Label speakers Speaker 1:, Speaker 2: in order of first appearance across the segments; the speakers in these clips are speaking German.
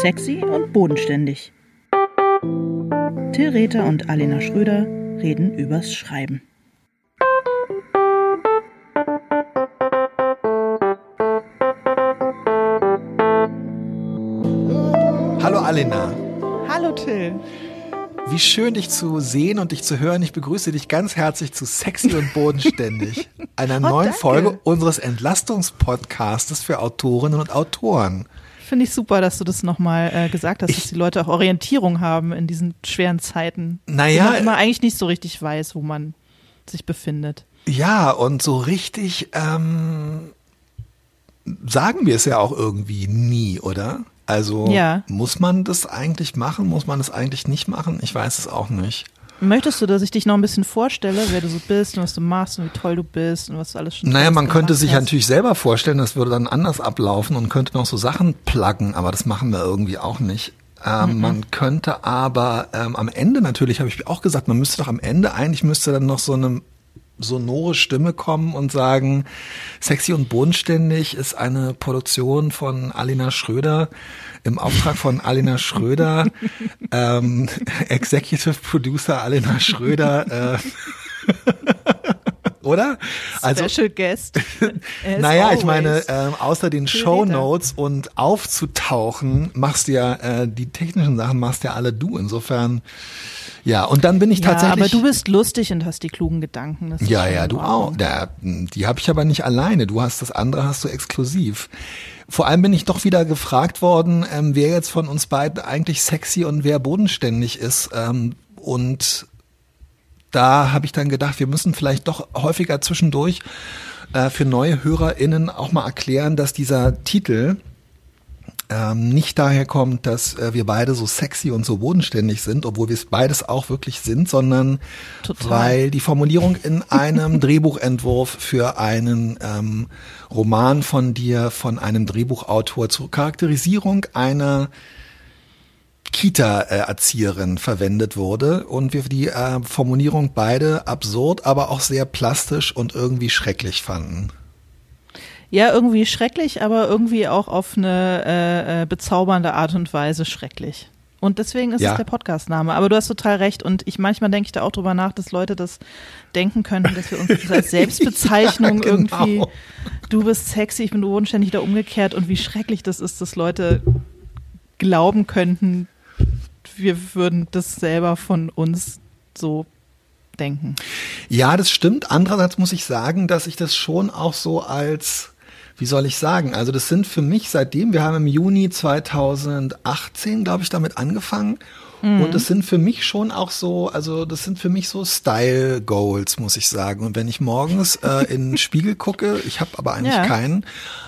Speaker 1: Sexy und bodenständig. Till Rether und Alena Schröder reden übers Schreiben.
Speaker 2: Hallo Alena.
Speaker 3: Hallo Till.
Speaker 2: Wie schön dich zu sehen und dich zu hören. Ich begrüße dich ganz herzlich zu Sexy und Bodenständig, einer
Speaker 3: Oh,
Speaker 2: neuen
Speaker 3: danke.
Speaker 2: Folge unseres Entlastungspodcastes für Autorinnen und Autoren.
Speaker 3: Finde ich super, dass du das nochmal äh, gesagt hast,
Speaker 2: Ich-
Speaker 3: dass die Leute auch Orientierung haben in diesen schweren Zeiten.
Speaker 2: Naja,
Speaker 3: Wo man immer eigentlich nicht so richtig weiß, wo man sich befindet.
Speaker 2: Ja, und so richtig ähm, sagen wir es ja auch irgendwie nie, oder? Also
Speaker 3: Ja.
Speaker 2: muss man das eigentlich machen? Muss man das eigentlich nicht machen? Ich weiß es auch nicht.
Speaker 3: Möchtest du, dass ich dich noch ein bisschen vorstelle, wer du so bist und was du machst und wie toll du bist und was du alles schon
Speaker 2: Naja, man könnte sich
Speaker 3: hast?
Speaker 2: natürlich selber vorstellen, das würde dann anders ablaufen und könnte noch so Sachen pluggen, aber das machen wir irgendwie auch nicht. Ähm, Man könnte aber ähm, am Ende natürlich, habe ich auch gesagt, man müsste doch am Ende, eigentlich müsste dann noch so eine sonore Stimme kommen und sagen, Sexy und Bodenständig ist eine Produktion von Alina Schröder im Auftrag von Alina Schröder, ähm, Executive Producer Alina Schröder, äh, oder? Also
Speaker 3: Special Guest.
Speaker 2: naja, ich
Speaker 3: always.
Speaker 2: meine, ähm, außer den Show. Notes und aufzutauchen, machst du ja äh, die technischen Sachen machst ja alle du. Insofern, ja. Und dann bin ich
Speaker 3: ja,
Speaker 2: tatsächlich.
Speaker 3: aber du bist lustig und hast die klugen Gedanken.
Speaker 2: Ja, ja, du auch. Da, die habe ich aber nicht alleine. Du hast das andere, hast du exklusiv. Vor allem bin ich doch wieder gefragt worden, ähm, wer jetzt von uns beiden eigentlich sexy und wer bodenständig ist. Ähm, und da habe ich dann gedacht, wir müssen vielleicht doch häufiger zwischendurch äh, für neue HörerInnen auch mal erklären, dass dieser Titel ähm, nicht daher kommt, dass äh, wir beide so sexy und so bodenständig sind, obwohl wir es beides auch wirklich sind, sondern
Speaker 3: Total.
Speaker 2: weil die Formulierung in einem Drehbuchentwurf für einen ähm, Roman von dir, von einem Drehbuchautor zur Charakterisierung einer Kita-Erzieherin verwendet wurde und wir die äh, Formulierung beide absurd, aber auch sehr plastisch und irgendwie schrecklich fanden.
Speaker 3: Ja, irgendwie schrecklich, aber irgendwie auch auf eine äh, äh, bezaubernde Art und Weise schrecklich. Und deswegen ist
Speaker 2: Ja.
Speaker 3: es der Podcastname. Aber du hast total recht. Und ich manchmal denke ich da auch drüber nach, dass Leute das denken könnten, dass wir uns als Selbstbezeichnung
Speaker 2: Ja, genau.
Speaker 3: irgendwie, du bist sexy, ich bin bodenständig da umgekehrt und wie schrecklich das ist, dass Leute glauben könnten, wir würden das selber von uns so denken.
Speaker 2: Ja, das stimmt. Andererseits muss ich sagen, dass ich das schon auch so als, wie soll ich sagen, also das sind für mich seitdem, wir haben im Juni 2018, glaube ich, damit angefangen. Und das sind für mich schon auch so, also das sind für mich so Style Goals, muss ich sagen. Und wenn ich morgens äh, in den Spiegel gucke, ich habe aber eigentlich
Speaker 3: Ja.
Speaker 2: keinen,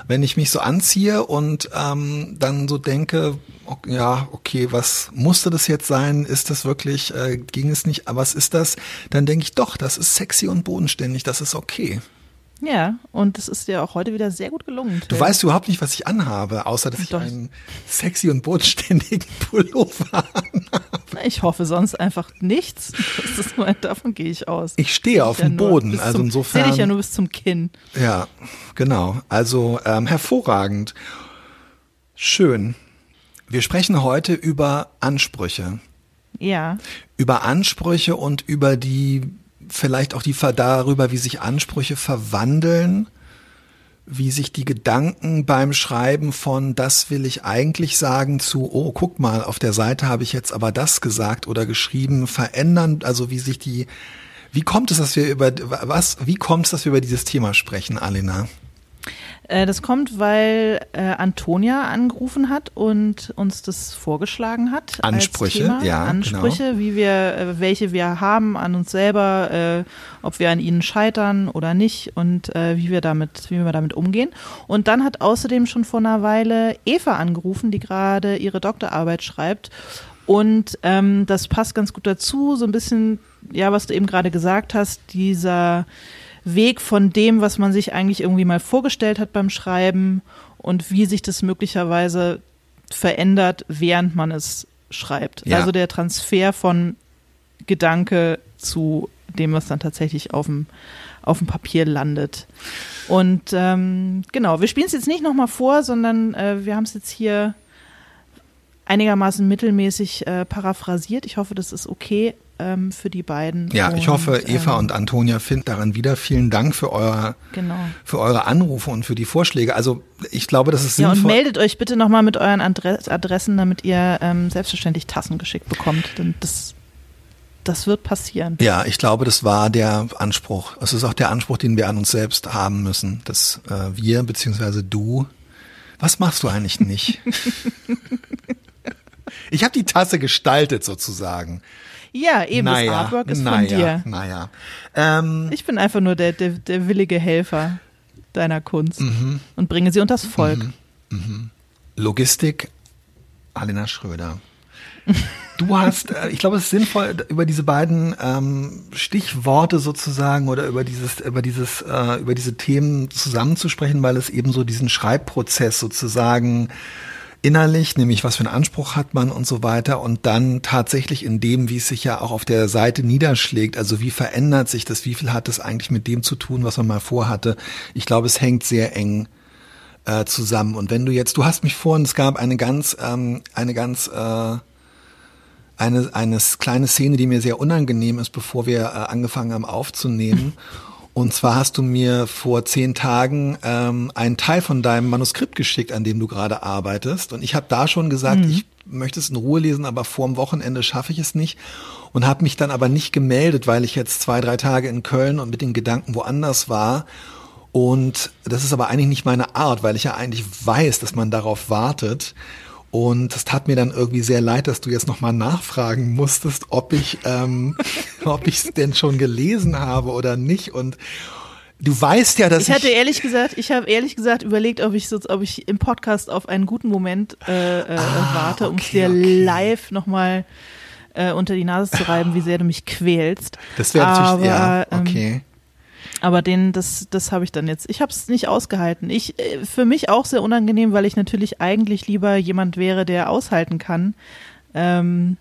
Speaker 2: wenn ich mich so anziehe und ähm, dann so denke, ok- ja, okay, was musste das jetzt sein? Ist das wirklich, äh, ging es nicht, aber was ist das? Dann denke ich doch, das ist sexy und bodenständig, das ist okay.
Speaker 3: Ja, und das ist dir auch heute wieder sehr gut gelungen.
Speaker 2: Du weißt überhaupt nicht, was ich anhabe, außer dass ich
Speaker 3: Doch.
Speaker 2: einen sexy und bodenständigen Pullover
Speaker 3: Ich hoffe sonst einfach nichts. Das ist nur, davon gehe ich aus.
Speaker 2: Ich stehe auf
Speaker 3: Ja,
Speaker 2: dem Boden, also
Speaker 3: zum,
Speaker 2: insofern.
Speaker 3: Sehe dich ja nur bis zum Kinn.
Speaker 2: Ja, genau. Also ähm, hervorragend. Schön. Wir sprechen heute über Ansprüche.
Speaker 3: Ja.
Speaker 2: Über Ansprüche und über die, vielleicht auch die darüber, wie sich Ansprüche verwandeln, wie sich die Gedanken beim Schreiben von das will ich eigentlich sagen zu, oh, guck mal, auf der Seite habe ich jetzt aber das gesagt oder geschrieben, verändern, also wie sich die, wie kommt es, dass wir über, was, wie kommt es, dass wir über dieses Thema sprechen, Alena?
Speaker 3: Äh, das kommt, weil äh, Antonia angerufen hat und uns das vorgeschlagen hat.
Speaker 2: Ansprüche,
Speaker 3: als Thema.
Speaker 2: ja,
Speaker 3: Ansprüche, wie wir, äh, welche wir haben an uns selber, äh, ob wir an ihnen scheitern oder nicht und äh, wie wir damit, wie wir damit umgehen. Und dann hat außerdem schon vor einer Weile Eva angerufen, die gerade ihre Doktorarbeit schreibt. Und ähm, das passt ganz gut dazu, so ein bisschen, ja, was du eben gerade gesagt hast, dieser Weg von dem, was man sich eigentlich irgendwie mal vorgestellt hat beim Schreiben und wie sich das möglicherweise verändert, während man es schreibt.
Speaker 2: Ja.
Speaker 3: Also der Transfer von Gedanke zu dem, was dann tatsächlich auf dem, auf dem Papier landet. Und ähm, genau, wir spielen es jetzt nicht nochmal vor, sondern äh, wir haben es jetzt hier einigermaßen mittelmäßig äh, paraphrasiert. Ich hoffe, das ist okay ähm, für die beiden.
Speaker 2: Ja, ich hoffe, Eva
Speaker 3: ähm,
Speaker 2: und Antonia finden daran wieder. Vielen Dank für, euer,
Speaker 3: Genau.
Speaker 2: für eure Anrufe und für die Vorschläge. Also ich glaube, das ist
Speaker 3: Ja, und
Speaker 2: sinnvoll.
Speaker 3: meldet euch bitte nochmal mit euren Adress Adressen, damit ihr ähm, selbstverständlich Tassen geschickt bekommt. Denn das, das wird passieren.
Speaker 2: Ja, ich glaube, das war der Anspruch. Es ist auch der Anspruch, den wir an uns selbst haben müssen, dass äh, wir beziehungsweise du. Was machst du eigentlich nicht? ich habe die Tasse gestaltet sozusagen.
Speaker 3: Ja, eben, das Artwork ist
Speaker 2: naja,
Speaker 3: von dir.
Speaker 2: Naja. Ähm,
Speaker 3: Ich bin einfach nur der, der, der willige Helfer deiner Kunst
Speaker 2: Mhm.
Speaker 3: und bringe sie unters Volk.
Speaker 2: Logistik, Alena Schröder. Du hast, äh, ich glaube, es ist sinnvoll, über diese beiden ähm, Stichworte sozusagen oder über dieses, über dieses, äh, über diese Themen zusammenzusprechen, weil es eben so diesen Schreibprozess sozusagen innerlich, nämlich was für einen Anspruch hat man und so weiter und dann tatsächlich in dem, wie es sich ja auch auf der Seite niederschlägt, also wie verändert sich das, wie viel hat es eigentlich mit dem zu tun, was man mal vorhatte. Ich glaube, es hängt sehr eng äh, zusammen. Und wenn du jetzt, du hast mich vorhin, es gab eine ganz, ähm, eine ganz, äh, eine, eine kleine Szene, die mir sehr unangenehm ist, bevor wir äh, angefangen haben aufzunehmen. Und zwar hast du mir vor zehn Tagen ähm, einen Teil von deinem Manuskript geschickt, an dem du gerade arbeitest. Und ich habe da schon gesagt, ich möchte es in Ruhe lesen, aber vorm Wochenende schaffe ich es nicht. Und habe mich dann aber nicht gemeldet, weil ich jetzt zwei, drei Tage in Köln und mit den Gedanken woanders war. Und das ist aber eigentlich nicht meine Art, weil ich ja eigentlich weiß, dass man darauf wartet. Und es tat mir dann irgendwie sehr leid, dass du jetzt nochmal nachfragen musstest, ob ich, ähm, ob ich es denn schon gelesen habe oder nicht. Und du weißt ja, dass
Speaker 3: Ich hatte ehrlich gesagt, ich habe ehrlich gesagt überlegt, ob ich so, ob ich im Podcast auf einen guten Moment äh, äh, warte, um es
Speaker 2: Ah,
Speaker 3: dir
Speaker 2: okay.
Speaker 3: live nochmal äh, unter die Nase zu reiben, wie sehr du mich quälst.
Speaker 2: das wäre natürlich, ja,
Speaker 3: ähm,
Speaker 2: okay.
Speaker 3: Aber den, das, das habe ich dann jetzt. Ich habe es nicht ausgehalten. Ich, äh, für mich auch sehr unangenehm, weil ich natürlich eigentlich lieber jemand wäre, der aushalten kann. Ähm,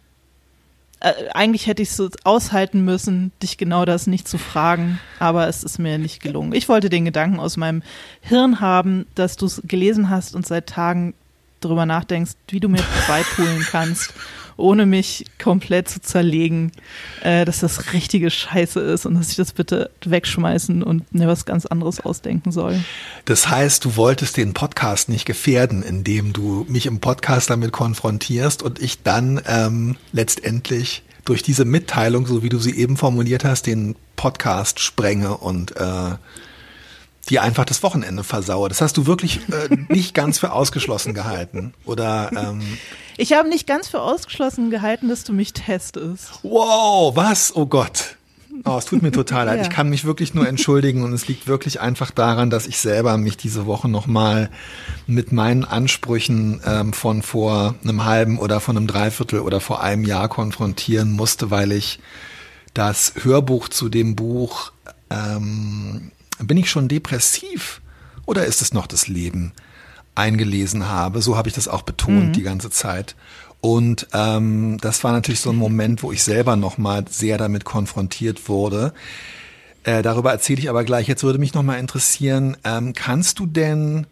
Speaker 3: äh, eigentlich hätte ich so aushalten müssen, dich genau das nicht zu fragen, aber es ist mir nicht gelungen. Ich wollte den Gedanken aus meinem Hirn haben, dass du es gelesen hast und seit Tagen darüber nachdenkst, wie du mir beipulen kannst, ohne mich komplett zu zerlegen, äh, dass das richtige Scheiße ist und dass ich das bitte wegschmeißen und mir was ganz anderes ausdenken soll.
Speaker 2: Das heißt, du wolltest den Podcast nicht gefährden, indem du mich im Podcast damit konfrontierst und ich dann ähm, letztendlich durch diese Mitteilung, so wie du sie eben formuliert hast, den Podcast sprenge und äh, dir einfach das Wochenende versaue. Das hast du wirklich äh, nicht ganz für ausgeschlossen gehalten. Oder ähm,
Speaker 3: Ich habe nicht ganz für ausgeschlossen gehalten, dass du mich testest.
Speaker 2: wow, was? Oh Gott. Oh, es tut mir total leid.
Speaker 3: Ja.
Speaker 2: Ich kann mich wirklich nur entschuldigen und es liegt wirklich einfach daran, dass ich selber mich diese Woche nochmal mit meinen Ansprüchen ähm, von vor einem halben oder von einem Dreiviertel oder vor einem Jahr konfrontieren musste, weil ich das Hörbuch zu dem Buch ähm, bin ich schon depressiv oder ist es noch das Leben eingelesen habe. So habe ich das auch betont die ganze Zeit. Und ähm, das war natürlich so ein Moment, wo ich selber nochmal sehr damit konfrontiert wurde. Äh, darüber erzähle ich aber gleich. Jetzt würde mich nochmal interessieren, ähm, kannst du denn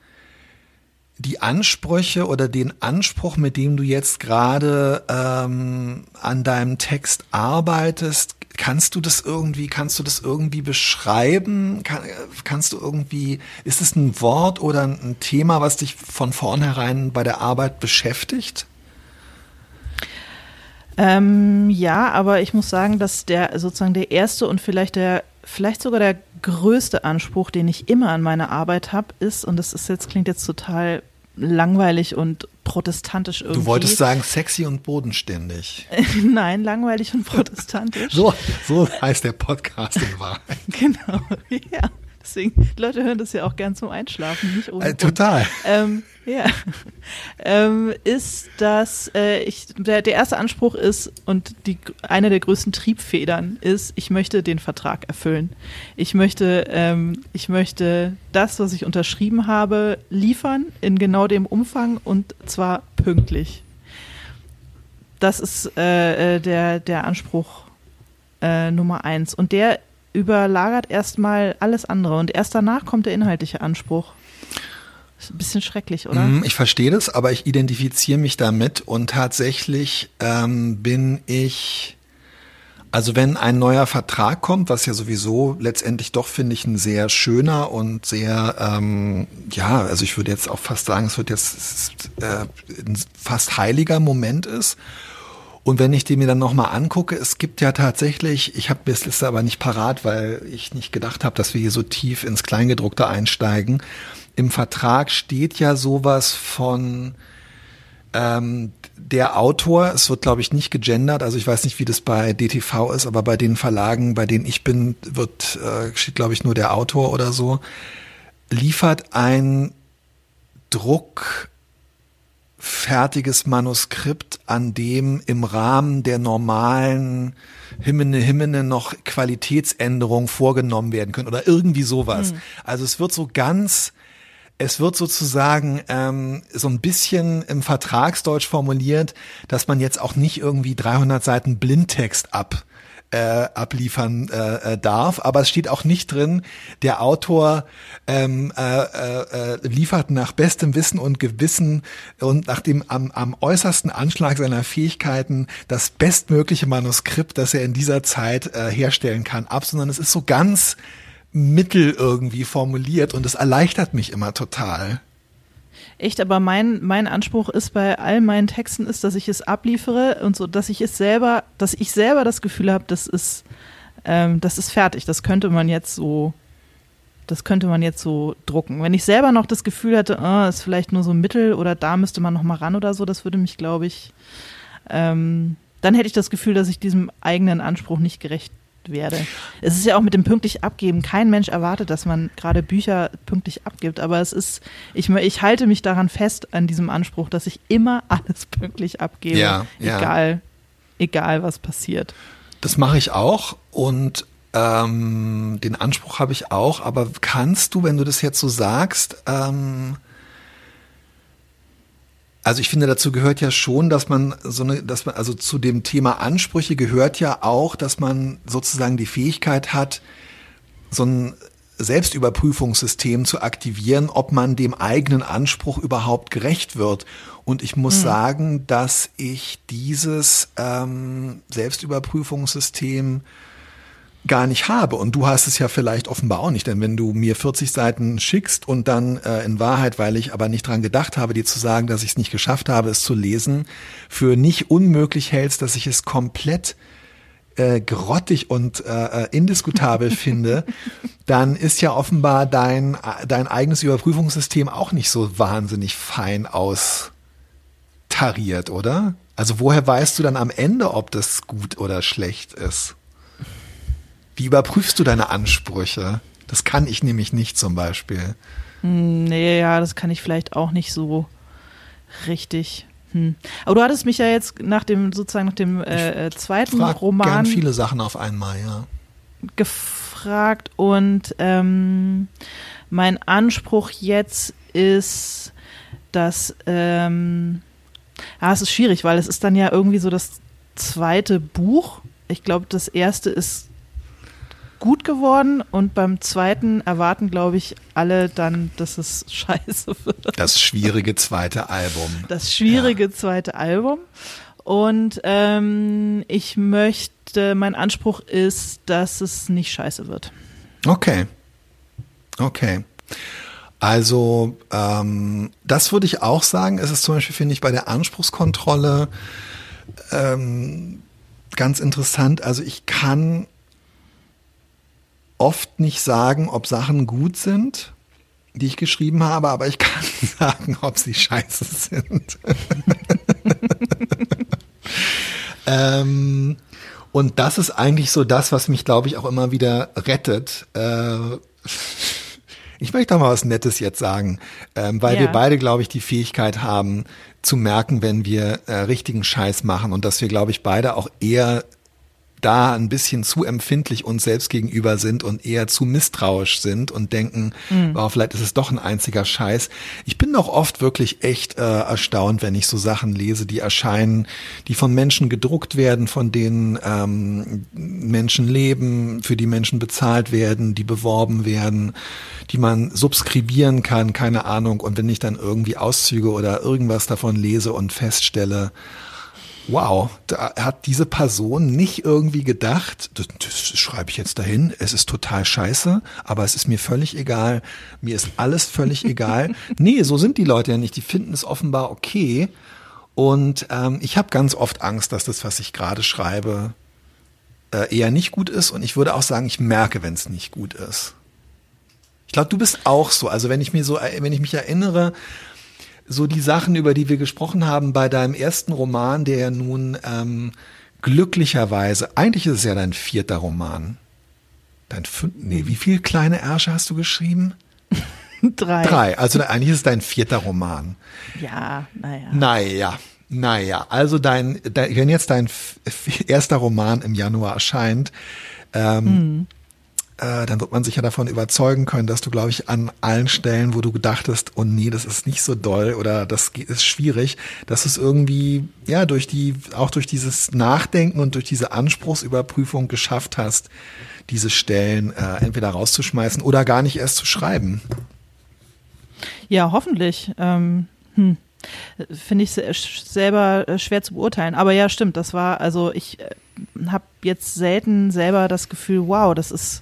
Speaker 2: die Ansprüche oder den Anspruch, mit dem du jetzt gerade ähm, an deinem Text arbeitest, kannst du das irgendwie, kannst du das irgendwie beschreiben? Kann, kannst du irgendwie, ist es ein Wort oder ein Thema, was dich von vornherein bei der Arbeit beschäftigt?
Speaker 3: Ähm, ja, aber ich muss sagen, dass der sozusagen der erste und vielleicht der, vielleicht sogar der größte Anspruch, den ich immer an meine Arbeit habe, ist, und das ist jetzt, klingt jetzt total langweilig und protestantisch irgendwie.
Speaker 2: Du wolltest sagen sexy und bodenständig.
Speaker 3: Nein, langweilig und protestantisch.
Speaker 2: So, so heißt der Podcast in Wahrheit.
Speaker 3: Genau, ja. Deswegen, Leute hören das ja auch gern zum Einschlafen, nicht ohne
Speaker 2: Äh, total.
Speaker 3: Ähm, ja, ähm, ist, dass äh, ich, der, der erste Anspruch ist und die, eine der größten Triebfedern ist, ich möchte den Vertrag erfüllen. Ich möchte, ähm, ich möchte das, was ich unterschrieben habe, liefern in genau dem Umfang und zwar pünktlich. Das ist äh, äh, der, der Anspruch äh, Nummer eins. Und der überlagert erstmal alles andere. Und erst danach kommt der inhaltliche Anspruch. Ist ein bisschen schrecklich, oder?
Speaker 2: Mm, Ich verstehe das, aber ich identifiziere mich damit und tatsächlich ähm, bin ich, also wenn ein neuer Vertrag kommt, was ja sowieso letztendlich doch, finde ich, ein sehr schöner und sehr, ähm, ja, also ich würde jetzt auch fast sagen, es wird jetzt äh, ein fast heiliger Moment ist. Und wenn ich die mir dann nochmal angucke, es gibt ja tatsächlich, ich habe das Liste aber nicht parat, weil ich nicht gedacht habe, dass wir hier so tief ins Kleingedruckte einsteigen. Im Vertrag steht ja sowas von ähm, der Autor, es wird glaube ich nicht gegendert, also ich weiß nicht, wie das bei DTV ist, aber bei den Verlagen, bei denen ich bin, wird äh, steht glaube ich nur der Autor oder so, liefert ein Druck fertiges Manuskript, an dem im Rahmen der normalen Himmene, Himmene noch Qualitätsänderungen vorgenommen werden können oder irgendwie sowas. Also es wird so ganz, es wird sozusagen ähm, so ein bisschen im Vertragsdeutsch formuliert, dass man jetzt auch nicht irgendwie 300 Seiten Blindtext ab äh, abliefern äh, äh, darf, aber es steht auch nicht drin, der Autor ähm, äh, äh, äh, liefert nach bestem Wissen und Gewissen und nach dem am, am äußersten Anschlag seiner Fähigkeiten das bestmögliche Manuskript, das er in dieser Zeit äh, herstellen kann, ab, sondern es ist so ganz mittel irgendwie formuliert und es erleichtert mich immer total.
Speaker 3: Echt, aber mein, mein Anspruch ist bei all meinen Texten ist, dass ich es abliefere und so, dass ich es selber, dass ich selber das Gefühl habe, das ist, ähm, das ist fertig. Das könnte man jetzt so, das könnte man jetzt so drucken. Wenn ich selber noch das Gefühl hätte, ah, ist vielleicht nur so ein Mittel oder da müsste man noch mal ran oder so, das würde mich, glaube ich, ähm, dann hätte ich das Gefühl, dass ich diesem eigenen Anspruch nicht gerecht werde. Es ist ja auch mit dem pünktlich abgeben. Kein Mensch erwartet, dass man gerade Bücher pünktlich abgibt, aber es ist, ich, ich halte mich daran fest, an diesem Anspruch, dass ich immer alles pünktlich abgebe.
Speaker 2: Ja, ja.
Speaker 3: Egal, egal was passiert.
Speaker 2: Das mache ich auch und ähm, den Anspruch habe ich auch, aber kannst du, wenn du das jetzt so sagst, ähm, also ich finde, dazu gehört ja schon, dass man so eine, dass man, also zu dem Thema Ansprüche gehört ja auch, dass man sozusagen die Fähigkeit hat, so ein Selbstüberprüfungssystem zu aktivieren, ob man dem eigenen Anspruch überhaupt gerecht wird. Und ich muss sagen, dass ich dieses ähm, Selbstüberprüfungssystem gar nicht habe. Und du hast es ja vielleicht offenbar auch nicht, denn wenn du mir 40 Seiten schickst und dann äh, in Wahrheit, weil ich aber nicht dran gedacht habe, dir zu sagen, dass ich es nicht geschafft habe, es zu lesen, für nicht unmöglich hältst, dass ich es komplett äh, grottig und äh, äh, indiskutabel finde, dann ist ja offenbar dein, dein eigenes Überprüfungssystem auch nicht so wahnsinnig fein austariert, oder? Also woher weißt du dann am Ende, ob das gut oder schlecht ist? Wie überprüfst du deine Ansprüche? Das kann ich nämlich nicht zum Beispiel.
Speaker 3: Hm, nee, ja, das kann ich vielleicht auch nicht so richtig. Hm. Aber du hattest mich ja jetzt nach dem sozusagen nach dem äh, äh, zweiten
Speaker 2: Frag
Speaker 3: Roman
Speaker 2: gern viele Sachen auf einmal, ja.
Speaker 3: gefragt und ähm, mein Anspruch jetzt ist, dass ähm, ja, es ist schwierig, weil es ist dann ja irgendwie so das zweite Buch. Ich glaube, das erste ist gut geworden und beim zweiten erwarten, glaube ich, alle dann, dass es scheiße wird.
Speaker 2: Das schwierige zweite Album.
Speaker 3: Das schwierige zweite Album. Und ähm, ich möchte, mein Anspruch ist, dass es nicht scheiße wird.
Speaker 2: Okay. Okay. Also, ähm, das würde ich auch sagen. Es ist zum Beispiel, finde ich, bei der Anspruchskontrolle ähm, ganz interessant. Also ich kann oft nicht sagen, ob Sachen gut sind, die ich geschrieben habe, aber ich kann sagen, ob sie scheiße sind. ähm, und das ist eigentlich so das, was mich, glaube ich, auch immer wieder rettet. Äh, ich möchte auch mal was Nettes jetzt sagen, ähm, weil
Speaker 3: Ja.
Speaker 2: wir beide, glaube ich, die Fähigkeit haben zu merken, wenn wir äh, richtigen Scheiß machen und dass wir, glaube ich, beide auch eher da ein bisschen zu empfindlich uns selbst gegenüber sind und eher zu misstrauisch sind und denken, mhm. wow, vielleicht ist es doch ein einziger Scheiß. Ich bin doch oft wirklich echt äh, erstaunt, wenn ich so Sachen lese, die erscheinen, die von Menschen gedruckt werden, von denen ähm, Menschen leben, für die Menschen bezahlt werden, die beworben werden, die man subskribieren kann, keine Ahnung. Und wenn ich dann irgendwie Auszüge oder irgendwas davon lese und feststelle, wow, da hat diese Person nicht irgendwie gedacht, das, das schreibe ich jetzt dahin, es ist total scheiße, aber es ist mir völlig egal, mir ist alles völlig egal. Nee, so sind die Leute ja nicht, die finden es offenbar okay. Und ähm, ich habe ganz oft Angst, dass das, was ich gerade schreibe, äh, eher nicht gut ist. Und ich würde auch sagen, ich merke, wenn es nicht gut ist. Ich glaube, du bist auch so. Also wenn ich mir so, wenn ich mich erinnere, so die Sachen, über die wir gesprochen haben bei deinem ersten Roman, der ja nun ähm, glücklicherweise, eigentlich ist es ja dein vierter Roman. Dein fünf, nee, wie viele kleine Ärsche hast du geschrieben?
Speaker 3: Drei.
Speaker 2: Drei, also eigentlich ist es dein vierter Roman.
Speaker 3: Ja, naja.
Speaker 2: Naja, naja, also dein, dein wenn jetzt dein erster Roman im Januar erscheint, ähm, hm äh, dann wird man sich ja davon überzeugen können, dass du, glaube ich, an allen Stellen, wo du gedachtest, oh nee, das ist nicht so doll oder das ist schwierig, dass es irgendwie, ja, durch die, auch durch dieses Nachdenken und durch diese Anspruchsüberprüfung geschafft hast, diese Stellen äh, entweder rauszuschmeißen oder gar nicht erst zu schreiben.
Speaker 3: Ja, hoffentlich. Ähm, hm. Finde ich selber äh, schwer zu beurteilen. Aber ja, stimmt, das war, also ich äh, habe jetzt selten selber das Gefühl, wow, das ist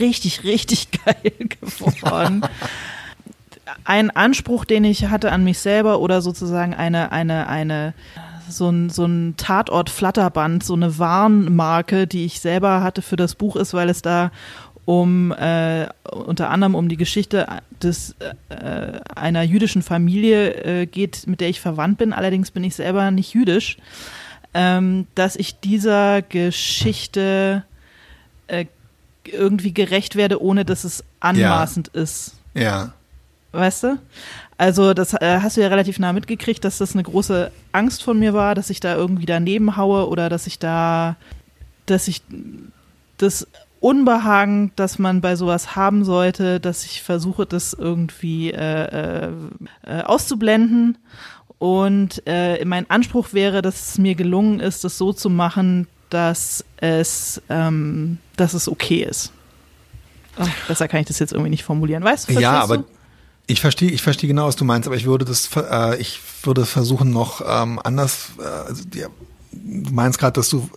Speaker 3: richtig, richtig geil geworden. ein Anspruch, den ich hatte an mich selber oder sozusagen eine, eine, eine, so ein, so ein Tatort-Flatterband, so eine Warnmarke, die ich selber hatte für das Buch ist, weil es da um äh, unter anderem um die Geschichte des äh, einer jüdischen Familie äh, geht, mit der ich verwandt bin. Allerdings bin ich selber nicht jüdisch, ähm, dass ich dieser Geschichte äh, irgendwie gerecht werde, ohne dass es anmaßend
Speaker 2: ja.
Speaker 3: ist.
Speaker 2: Ja.
Speaker 3: Weißt du? Also, das äh, hast du ja relativ nah mitgekriegt, dass das eine große Angst von mir war, dass ich da irgendwie daneben haue oder dass ich da, dass ich das Unbehagen, das man bei sowas haben sollte, dass ich versuche, das irgendwie äh, äh, auszublenden. Und äh, mein Anspruch wäre, dass es mir gelungen ist, das so zu machen, dass es, ähm, dass es okay ist. Ach, besser kann ich das jetzt irgendwie nicht formulieren. Weißt du?
Speaker 2: Ja, aber du? ich verstehe, ich verstehe genau, was du meinst, aber ich würde das, äh, ich würde versuchen noch ähm, anders. Äh, also, ja, du meinst gerade, dass du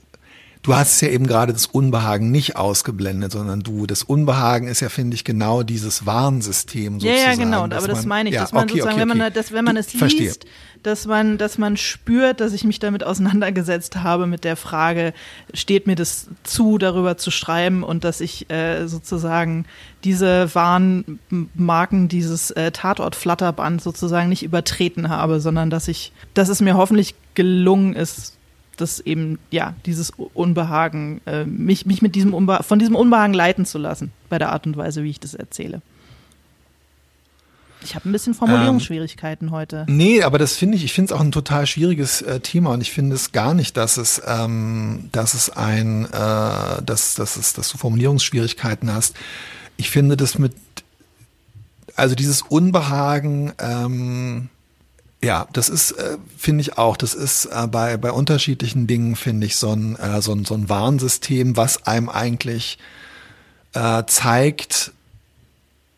Speaker 2: Du hast ja eben gerade das Unbehagen nicht ausgeblendet, sondern du, das Unbehagen ist ja, finde ich, genau dieses Warnsystem sozusagen.
Speaker 3: Ja, ja, genau, aber das meine ich, ja, dass man okay, sozusagen, okay, okay. wenn man, das, wenn man du, es liest, dass man, dass man spürt, dass ich mich damit auseinandergesetzt habe mit der Frage, steht mir das zu, darüber zu schreiben und dass ich äh, sozusagen diese Warnmarken, dieses äh, Tatort-Flatterband sozusagen nicht übertreten habe, sondern dass ich, dass es mir hoffentlich gelungen ist, das eben, ja, dieses Unbehagen, äh, mich, mich mit diesem Unbe von diesem Unbehagen leiten zu lassen, bei der Art und Weise, wie ich das erzähle. Ich habe ein bisschen Formulierungsschwierigkeiten ähm, heute.
Speaker 2: Nee, aber das finde ich, ich finde es auch ein total schwieriges äh, Thema und ich finde es gar nicht, dass es, ähm, dass es ein, äh, dass, dass, es, dass du Formulierungsschwierigkeiten hast. Ich finde das mit, also dieses Unbehagen, ähm, ja, das ist, äh, finde ich auch, das ist äh, bei, bei unterschiedlichen Dingen, finde ich, so ein, äh, so, ein, so ein Warnsystem, was einem eigentlich äh, zeigt,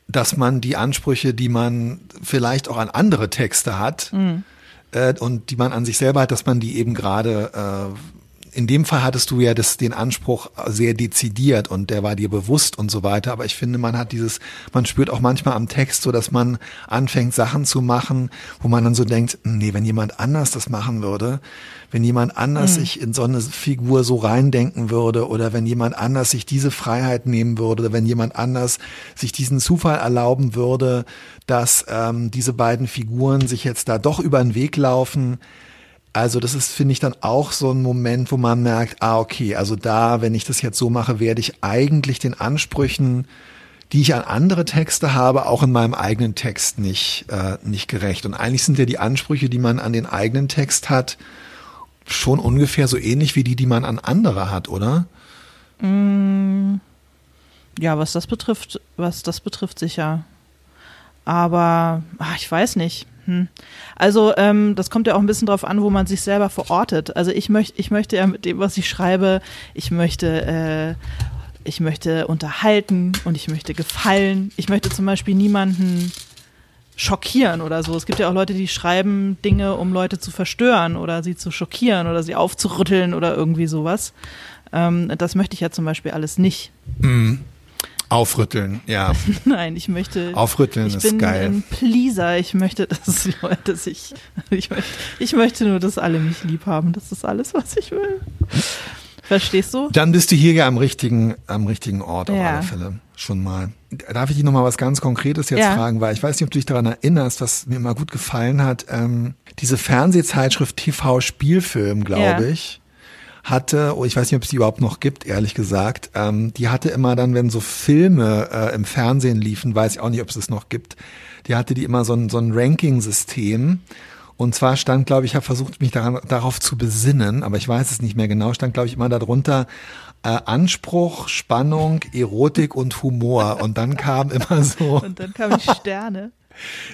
Speaker 2: dass man die Ansprüche, die man vielleicht auch an andere Texte hat mhm. äh, und die man an sich selber hat, dass man die eben gerade äh, in dem Fall hattest du ja das, den Anspruch sehr dezidiert und der war dir bewusst und so weiter. Aber ich finde, man hat dieses, man spürt auch manchmal am Text so, dass man anfängt, Sachen zu machen, wo man dann so denkt, nee, wenn jemand anders das machen würde, wenn jemand anders mhm. sich in so eine Figur so reindenken würde oder wenn jemand anders sich diese Freiheit nehmen würde oder wenn jemand anders sich diesen Zufall erlauben würde, dass ähm, diese beiden Figuren sich jetzt da doch über den Weg laufen, also das ist, finde ich, dann auch so ein Moment, wo man merkt, ah, okay, also da, wenn ich das jetzt so mache, werde ich eigentlich den Ansprüchen, die ich an andere Texte habe, auch in meinem eigenen Text nicht, äh, nicht gerecht. Und eigentlich sind ja die Ansprüche, die man an den eigenen Text hat, schon ungefähr so ähnlich wie die, die man an andere hat, oder?
Speaker 3: Ja, was das betrifft, was das betrifft, sicher. Aber ach, ich weiß nicht. Hm. Also ähm, das kommt ja auch ein bisschen drauf an, wo man sich selber verortet. Also ich möchte, ich möchte ja mit dem, was ich schreibe, ich möchte, äh, ich möchte unterhalten und ich möchte gefallen. Ich möchte zum Beispiel niemanden schockieren oder so. Es gibt ja auch Leute, die schreiben Dinge, um Leute zu verstören oder sie zu schockieren oder sie aufzurütteln oder irgendwie sowas. Ähm, das möchte ich ja zum Beispiel alles nicht.
Speaker 2: Aufrütteln, ja.
Speaker 3: Nein, ich möchte.
Speaker 2: Aufrütteln
Speaker 3: ich
Speaker 2: ist
Speaker 3: bin
Speaker 2: geil.
Speaker 3: ein Pleaser. Ich möchte, dass Leute sich. Ich möchte, ich möchte nur, dass alle mich lieb haben. Das ist alles, was ich will. Verstehst du?
Speaker 2: Dann bist du hier ja am richtigen, am richtigen Ort auf
Speaker 3: Ja.
Speaker 2: alle Fälle. Schon mal. Darf ich dich nochmal was ganz Konkretes jetzt
Speaker 3: Ja.
Speaker 2: fragen, weil ich weiß nicht, ob du dich daran erinnerst, was mir immer gut gefallen hat. Ähm, diese Fernsehzeitschrift TV Spielfilm, glaube
Speaker 3: Ja.
Speaker 2: ich, hatte, oh, ich weiß nicht, ob es die überhaupt noch gibt, ehrlich gesagt, ähm, die hatte immer dann, wenn so Filme äh, im Fernsehen liefen, weiß ich auch nicht, ob es es noch gibt, die hatte die immer so ein, so ein Ranking-System. Und zwar stand, glaube ich, ich habe versucht, mich daran, darauf zu besinnen, aber ich weiß es nicht mehr genau, stand, glaube ich, immer darunter äh, Anspruch, Spannung, Erotik und Humor. Und dann kam immer so,
Speaker 3: Und dann kamen Sterne.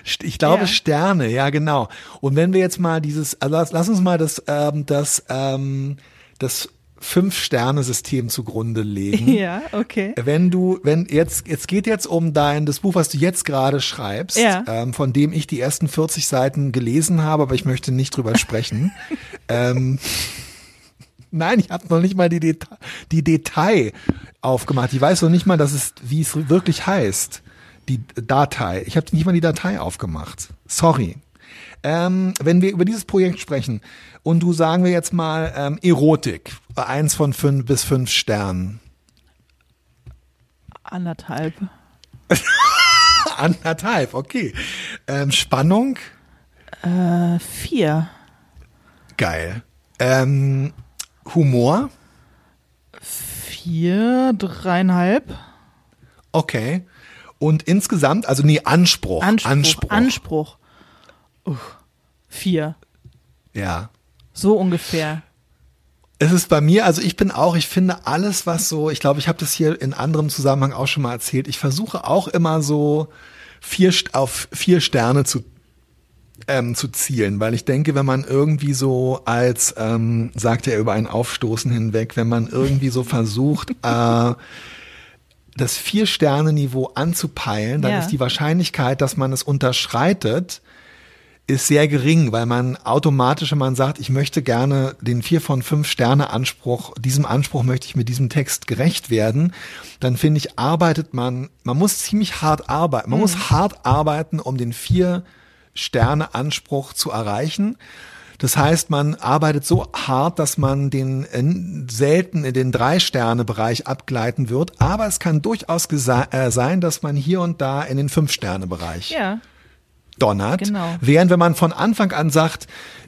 Speaker 2: St- Ich glaube
Speaker 3: Ja.
Speaker 2: Sterne, ja genau. Und wenn wir jetzt mal dieses, also lass, lass uns mal das, ähm, das, ähm, das Fünf-Sterne-System zugrunde legen.
Speaker 3: Ja, okay.
Speaker 2: Wenn du, wenn jetzt, jetzt geht jetzt um dein, das Buch, was du jetzt gerade schreibst,
Speaker 3: Ja.
Speaker 2: ähm, von dem ich die ersten 40 Seiten gelesen habe, aber ich möchte nicht drüber sprechen. ähm, nein, ich habe noch nicht mal die, Deta die Detail aufgemacht. Ich weiß noch nicht mal, dass es, wie es wirklich heißt. Die Datei. Ich habe nicht mal die Datei aufgemacht. Sorry. Ähm, wenn wir über dieses Projekt sprechen und du sagen wir jetzt mal ähm, Erotik, eins von fünf bis fünf Sternen.
Speaker 3: Anderthalb.
Speaker 2: Anderthalb, okay. Ähm, Spannung,
Speaker 3: Äh, vier.
Speaker 2: geil. Ähm, Humor,
Speaker 3: Vier, dreieinhalb.
Speaker 2: okay. Und insgesamt, also nee, Anspruch.
Speaker 3: Anspruch.
Speaker 2: Anspruch.
Speaker 3: Anspruch. Uff. Vier.
Speaker 2: Ja.
Speaker 3: So ungefähr.
Speaker 2: Es ist bei mir, also ich bin auch, ich finde alles, was so, ich glaube, ich habe das hier in anderem Zusammenhang auch schon mal erzählt. Ich versuche auch immer so vier auf vier Sterne zu ähm, zu zielen, weil ich denke, wenn man irgendwie so als, ähm, sagt er über ein Aufstoßen hinweg, wenn man irgendwie so versucht, äh, das Vier-Sterne-Niveau anzupeilen, dann
Speaker 3: Ja.
Speaker 2: ist die Wahrscheinlichkeit, dass man es unterschreitet, ist sehr gering, weil man automatisch, wenn man sagt, ich möchte gerne den vier von fünf Sterne Anspruch, diesem Anspruch möchte ich mit diesem Text gerecht werden, dann finde ich, arbeitet man, man muss ziemlich hart arbeiten, man muss hart arbeiten, um den vier Sterne Anspruch zu erreichen. Das heißt, man arbeitet so hart, dass man den äh, selten in den Drei-Sterne-Bereich abgleiten wird. Aber es kann durchaus äh, sein, dass man hier und da in den Fünf-Sterne-Bereich
Speaker 3: Ja.
Speaker 2: Donnert.
Speaker 3: Genau.
Speaker 2: Während wenn man von Anfang an sagt,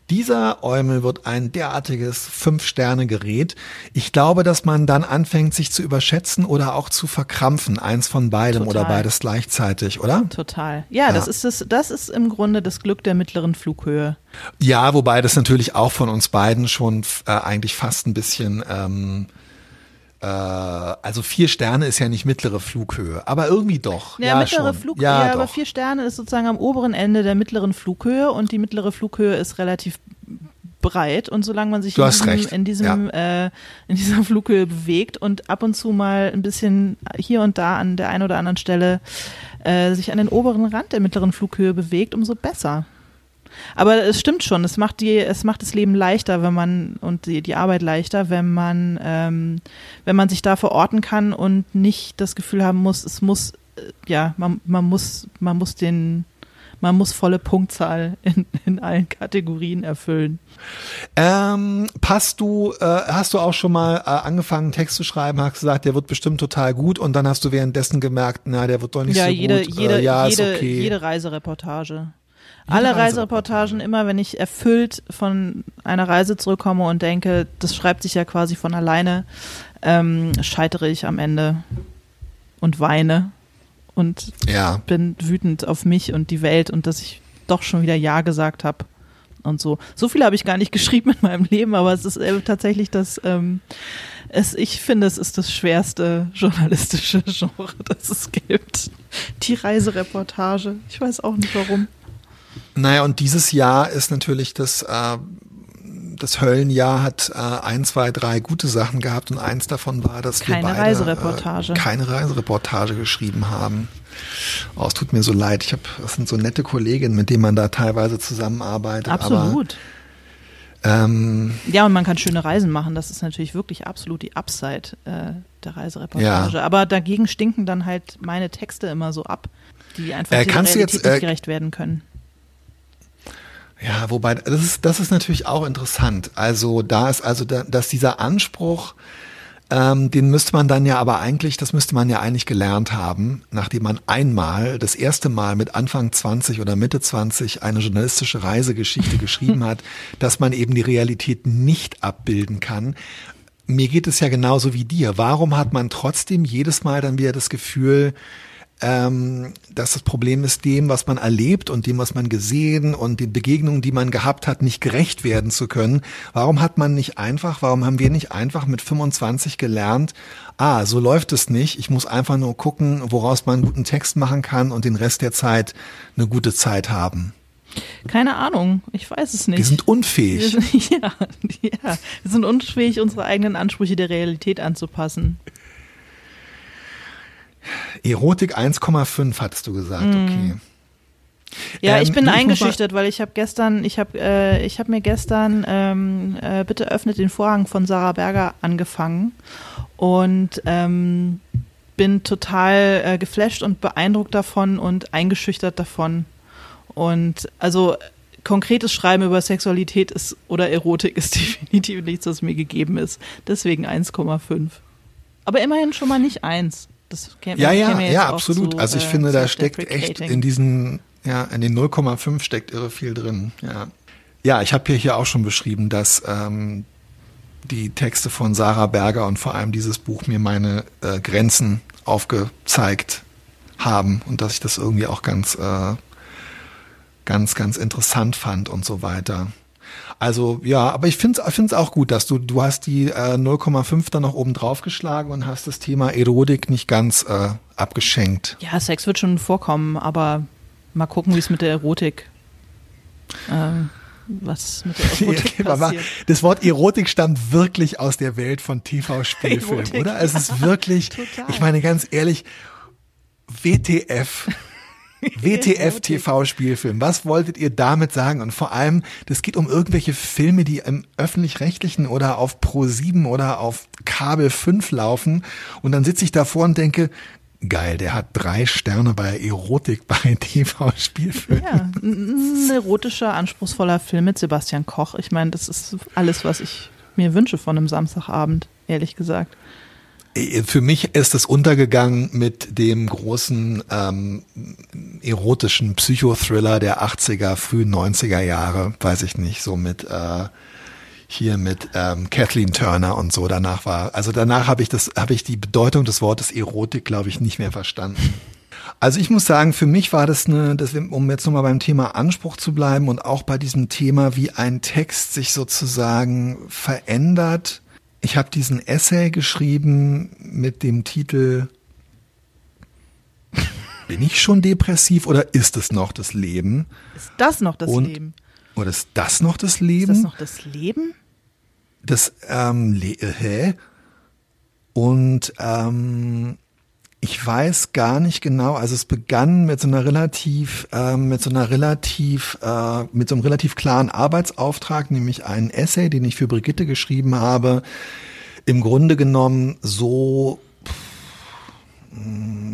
Speaker 2: dieser Eumel wird ein derartiges Fünf-Sterne-Gerät. Ich glaube, dass man dann anfängt, sich zu überschätzen oder auch zu verkrampfen. Eins von beidem
Speaker 3: Total.
Speaker 2: oder beides gleichzeitig, oder?
Speaker 3: Total. Ja, das ist das, das ist im Grunde das Glück der mittleren Flughöhe.
Speaker 2: Ja, wobei das natürlich auch von uns beiden schon äh, eigentlich fast ein bisschen, ähm, äh, also vier Sterne ist ja nicht mittlere Flughöhe, aber irgendwie doch.
Speaker 3: Ja,
Speaker 2: Ja,
Speaker 3: mittlere
Speaker 2: schon.
Speaker 3: Flughöhe,
Speaker 2: ja,
Speaker 3: ja, aber vier Sterne ist sozusagen am oberen Ende der mittleren Flughöhe und die mittlere Flughöhe ist relativ breit und solange man sich in diesem, in diesem äh, in dieser Flughöhe bewegt und ab und zu mal ein bisschen hier und da an der einen oder anderen Stelle äh, sich an den oberen Rand der mittleren Flughöhe bewegt, umso besser. Aber es stimmt schon, es macht die, es macht das Leben leichter, wenn man und die, die Arbeit leichter, wenn man, ähm, wenn man sich da verorten kann und nicht das Gefühl haben muss, es muss, äh, ja, man, man muss, man muss den, man muss volle Punktzahl in, in allen Kategorien erfüllen.
Speaker 2: Ähm, passt du, äh, hast du auch schon mal äh, angefangen, einen Text zu schreiben, hast gesagt, der wird bestimmt total gut und dann hast du währenddessen gemerkt, na, der wird doch nicht
Speaker 3: ja,
Speaker 2: so
Speaker 3: jede,
Speaker 2: gut.
Speaker 3: jede,
Speaker 2: äh, ja,
Speaker 3: jede,
Speaker 2: ist okay.
Speaker 3: jede Reisereportage. Alle Reisereportagen, immer wenn ich erfüllt von einer Reise zurückkomme und denke, das schreibt sich ja quasi von alleine, ähm, scheitere ich am Ende und weine und
Speaker 2: ja.
Speaker 3: bin wütend auf mich und die Welt und dass ich doch schon wieder Ja gesagt habe und so. So viel habe ich gar nicht geschrieben in meinem Leben, aber es ist äh, tatsächlich das, ähm, es, ich finde, es ist das schwerste journalistische Genre, das es gibt. Die Reisereportage. Ich weiß auch nicht warum.
Speaker 2: Naja, und dieses Jahr ist natürlich das, äh, das Höllenjahr hat äh, ein, zwei, drei gute Sachen gehabt und eins davon war, dass
Speaker 3: keine
Speaker 2: wir beide
Speaker 3: Reisereportage.
Speaker 2: Äh, keine Reisereportage geschrieben haben. Oh, es tut mir so leid. Ich habe, das sind so nette Kolleginnen, mit denen man da teilweise zusammenarbeitet.
Speaker 3: Absolut.
Speaker 2: Aber, ähm,
Speaker 3: ja, und man kann schöne Reisen machen. Das ist natürlich wirklich absolut die Upside äh, der Reisereportage.
Speaker 2: Ja.
Speaker 3: Aber dagegen stinken dann halt meine Texte immer so ab, die einfach
Speaker 2: Äh,
Speaker 3: der Realität
Speaker 2: jetzt, äh,
Speaker 3: nicht gerecht werden können.
Speaker 2: Ja, wobei, das ist, das ist natürlich auch interessant. Also da ist also, da, dass dieser Anspruch, ähm, den müsste man dann ja aber eigentlich, das müsste man ja eigentlich gelernt haben, nachdem man einmal, das erste Mal mit Anfang 20 oder Mitte 20 eine journalistische Reisegeschichte geschrieben hat, dass man eben die Realität nicht abbilden kann. Mir geht es ja genauso wie dir. Warum hat man trotzdem jedes Mal dann wieder das Gefühl, ähm, dass das Problem ist, dem, was man erlebt und dem, was man gesehen und den Begegnungen, die man gehabt hat, nicht gerecht werden zu können. Warum hat man nicht einfach, warum haben wir nicht einfach mit 25 gelernt, ah, so läuft es nicht, ich muss einfach nur gucken, woraus man einen guten Text machen kann und den Rest der Zeit eine gute Zeit haben.
Speaker 3: Keine Ahnung, ich weiß es nicht.
Speaker 2: Wir sind
Speaker 3: Wir
Speaker 2: unfähig.
Speaker 3: sind, ja, ja, wir sind unfähig, unsere eigenen Ansprüche der Realität anzupassen.
Speaker 2: Erotik 1,5 hattest du gesagt, okay.
Speaker 3: Ja,
Speaker 2: Ähm,
Speaker 3: ich bin
Speaker 2: ich
Speaker 3: eingeschüchtert, weil ich habe gestern, ich habe, äh, ich habe mir gestern ähm, äh, bitte öffnet den Vorhang von Sarah Berger angefangen und ähm, bin total äh, geflasht und beeindruckt davon und eingeschüchtert davon. Und also konkretes Schreiben über Sexualität ist oder Erotik ist definitiv nichts, was mir gegeben ist. Deswegen 1,5. Aber immerhin schon mal nicht 1. Das käme,
Speaker 2: Ja, ja,
Speaker 3: käme
Speaker 2: ja, absolut.
Speaker 3: zu,
Speaker 2: also ich
Speaker 3: äh,
Speaker 2: finde, da steckt echt in diesen, ja, in den 0,5 steckt irre viel drin. Ja, ja ich habe hier, hier auch schon beschrieben, dass ähm, die Texte von Sarah Berger und vor allem dieses Buch mir meine äh, Grenzen aufgezeigt haben und dass ich das irgendwie auch ganz, äh, ganz, ganz interessant fand und so weiter. Also ja, aber ich finde es auch gut, dass du, du hast die äh, 0,5 dann noch oben drauf geschlagen und hast das Thema Erotik nicht ganz äh, abgeschenkt.
Speaker 3: Ja, Sex wird schon vorkommen, aber mal gucken, wie es mit der Erotik, ähm, was mit der Erotik
Speaker 2: Aber
Speaker 3: passiert.
Speaker 2: das Wort Erotik stammt wirklich aus der Welt von TV-Spielfilmen, oder? Es ist wirklich, ich meine ganz ehrlich, WTF. WTF
Speaker 3: Erotik.
Speaker 2: TV-Spielfilm. Was wolltet ihr damit sagen? Und vor allem, das geht um irgendwelche Filme, die im öffentlich-rechtlichen oder auf Pro 7 oder auf Kabel 5 laufen. Und dann sitze ich davor und denke, geil, der hat drei Sterne bei Erotik bei TV-Spielfilmen.
Speaker 3: Ja, ein erotischer, anspruchsvoller Film mit Sebastian Koch. Ich meine, das ist alles, was ich mir wünsche von einem Samstagabend, ehrlich gesagt.
Speaker 2: Für mich ist es untergegangen mit dem großen ähm, erotischen Psychothriller der 80er, frühen 90er Jahre, weiß ich nicht, so mit äh, hier mit ähm, Kathleen Turner und so. Danach war, also danach habe ich das, habe ich die Bedeutung des Wortes Erotik, glaube ich, nicht mehr verstanden. Also ich muss sagen, für mich war das eine, das, um jetzt nochmal beim Thema Anspruch zu bleiben und auch bei diesem Thema, wie ein Text sich sozusagen verändert. Ich habe diesen Essay geschrieben mit dem Titel Bin ich schon depressiv oder ist es noch das Leben?
Speaker 3: Ist das noch das
Speaker 2: Und
Speaker 3: Leben?
Speaker 2: Oder ist das noch das
Speaker 3: Ist
Speaker 2: Leben?
Speaker 3: das noch das Leben?
Speaker 2: das ähm, le äh, hä? Und ähm, ich weiß gar nicht genau, also es begann mit so einer relativ, ähm, mit so einer relativ, äh, mit so einem relativ klaren Arbeitsauftrag, nämlich einen Essay, den ich für Brigitte geschrieben habe, im Grunde genommen so,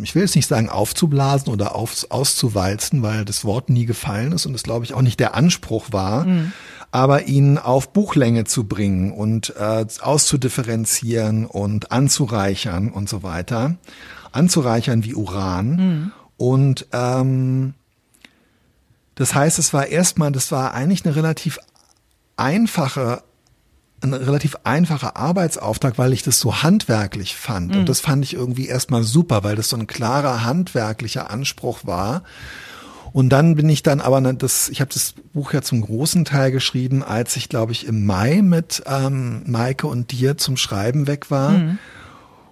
Speaker 2: ich will jetzt nicht sagen aufzublasen oder auf, auszuwalzen, weil das Wort nie gefallen ist und es glaube ich auch nicht der Anspruch war, aber ihn auf Buchlänge zu bringen und äh, auszudifferenzieren und anzureichern und so weiter. Anzureichern wie Uran. Und ähm, das heißt, es war erstmal, das war eigentlich eine relativ einfache ein relativ einfacher Arbeitsauftrag, weil ich das so handwerklich fand. Und das fand ich irgendwie erstmal super, weil das so ein klarer handwerklicher Anspruch war. Und dann bin ich dann aber, das, ich habe das Buch ja zum großen Teil geschrieben, als ich, glaube ich, im Mai mit ähm, Maike und dir zum Schreiben weg war. Mhm.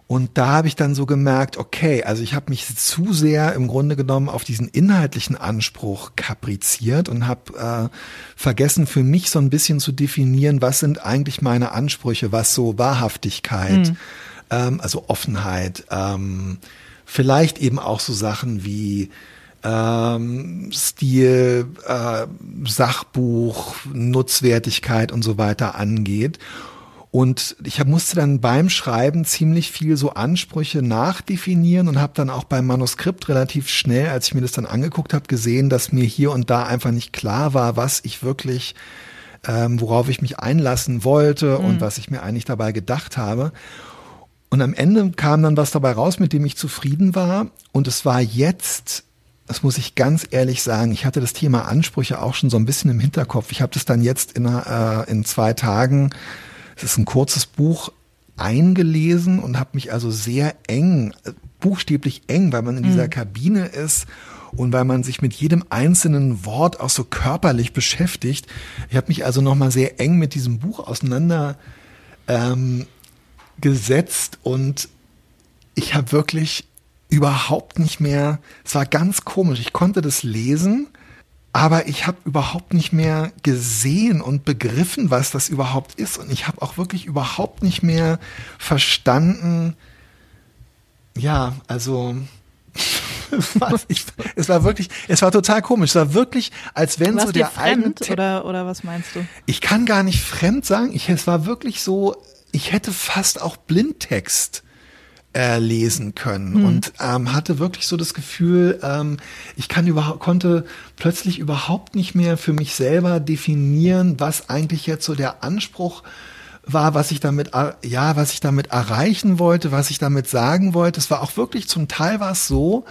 Speaker 2: Und da habe ich dann so gemerkt, okay, also ich habe mich zu sehr im Grunde genommen auf diesen inhaltlichen Anspruch kapriziert und habe äh, vergessen für mich so ein bisschen zu definieren, was sind eigentlich meine Ansprüche, was so Wahrhaftigkeit, mhm. ähm, also Offenheit, ähm, vielleicht eben auch so Sachen wie ähm, Stil, äh, Sachbuch, Nutzwertigkeit und so weiter angeht. Und ich musste dann beim Schreiben ziemlich viel so Ansprüche nachdefinieren und habe dann auch beim Manuskript relativ schnell, als ich mir das dann angeguckt habe, gesehen, dass mir hier und da einfach nicht klar war, was ich wirklich, ähm, worauf ich mich einlassen wollte mhm. und was ich mir eigentlich dabei gedacht habe. Und am Ende kam dann was dabei raus, mit dem ich zufrieden war. Und es war jetzt das muss ich ganz ehrlich sagen, ich hatte das Thema Ansprüche auch schon so ein bisschen im Hinterkopf. Ich habe das dann jetzt in, äh, in zwei Tagen, es ist ein kurzes Buch, eingelesen und habe mich also sehr eng, buchstäblich eng, weil man in dieser mhm. Kabine ist und weil man sich mit jedem einzelnen Wort auch so körperlich beschäftigt. Ich habe mich also nochmal sehr eng mit diesem Buch auseinander ähm, und ich habe wirklich überhaupt nicht mehr, es war ganz komisch, ich konnte das lesen, aber ich habe überhaupt nicht mehr gesehen und begriffen, was das überhaupt ist. Und ich habe auch wirklich überhaupt nicht mehr verstanden, ja, also was, ich, es war wirklich, es war total komisch. Es war wirklich, als wenn
Speaker 3: Warst
Speaker 2: so der
Speaker 3: fremd oder oder was meinst du?
Speaker 2: Ich kann gar nicht fremd sagen. Ich, es war wirklich so, ich hätte fast auch Blindtext äh, lesen können hm. und ähm, hatte wirklich so das Gefühl, ähm, ich kann überhaupt konnte plötzlich überhaupt nicht mehr für mich selber definieren, was eigentlich jetzt so der Anspruch war, was ich damit ja, was ich damit erreichen wollte, was ich damit sagen wollte. Es war auch wirklich zum Teil war es so,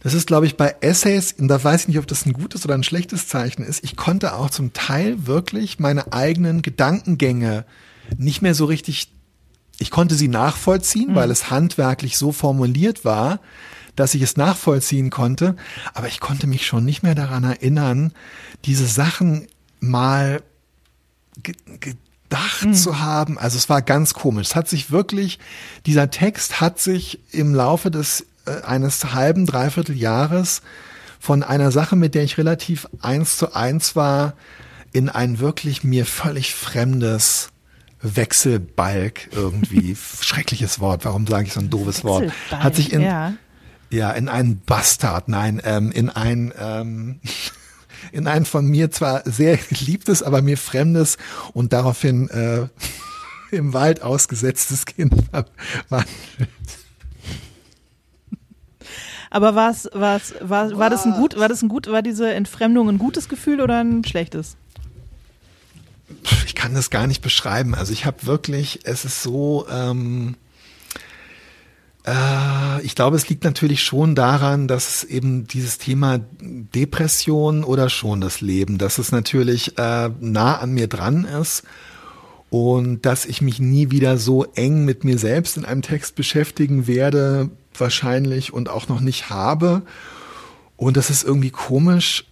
Speaker 2: das ist, glaube ich, bei Essays, und da weiß ich nicht, ob das ein gutes oder ein schlechtes Zeichen ist, ich konnte auch zum Teil wirklich meine eigenen Gedankengänge nicht mehr so richtig ich konnte sie nachvollziehen, mhm. weil es handwerklich so formuliert war, dass ich es nachvollziehen konnte, aber ich konnte mich schon nicht mehr daran erinnern, diese Sachen mal gedacht mhm. zu haben. Also es war ganz komisch. Es hat sich wirklich, dieser Text hat sich im Laufe des äh, eines halben, dreiviertel Jahres von einer Sache, mit der ich relativ eins zu eins war, in ein wirklich mir völlig fremdes Wechselbalg irgendwie, schreckliches Wort, warum sage ich so ein doofes Wort, hat sich in, ja. ja, in einen Bastard, nein, ähm, in ein, ähm, in ein von mir zwar sehr geliebtes, aber mir fremdes und daraufhin äh, im Wald ausgesetztes Kind wandelt.
Speaker 3: Aber war's, war's, war, war das ein gut, war das ein gut, war diese Entfremdung ein gutes Gefühl oder ein schlechtes?
Speaker 2: Ich kann das gar nicht beschreiben. Also ich habe wirklich, es ist so, ähm, äh, ich glaube, es liegt natürlich schon daran, dass eben dieses Thema Depression oder schon das Leben, dass es natürlich äh, nah an mir dran ist und dass ich mich nie wieder so eng mit mir selbst in einem Text beschäftigen werde, wahrscheinlich und auch noch nicht habe. Und das ist irgendwie komisch,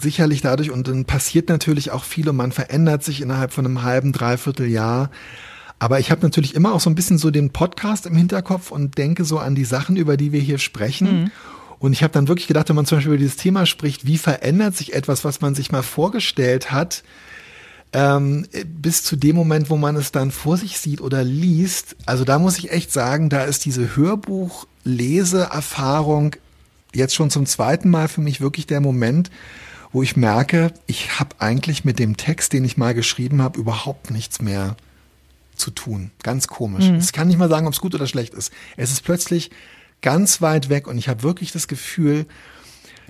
Speaker 2: sicherlich dadurch, und dann passiert natürlich auch viel und man verändert sich innerhalb von einem halben, dreiviertel Jahr. Aber ich habe natürlich immer auch so ein bisschen so den Podcast im Hinterkopf und denke so an die Sachen, über die wir hier sprechen. Mhm. Und ich habe dann wirklich gedacht, wenn man zum Beispiel über dieses Thema spricht, wie verändert sich etwas, was man sich mal vorgestellt hat, ähm, bis zu dem Moment, wo man es dann vor sich sieht oder liest. Also da muss ich echt sagen, da ist diese Hörbuch-Leseerfahrung jetzt schon zum zweiten Mal für mich wirklich der Moment, wo ich merke, ich habe eigentlich mit dem Text, den ich mal geschrieben habe, überhaupt nichts mehr zu tun. Ganz komisch. Mhm. Ich kann nicht mal sagen, ob es gut oder schlecht ist. Es ist plötzlich ganz weit weg und ich habe wirklich das Gefühl,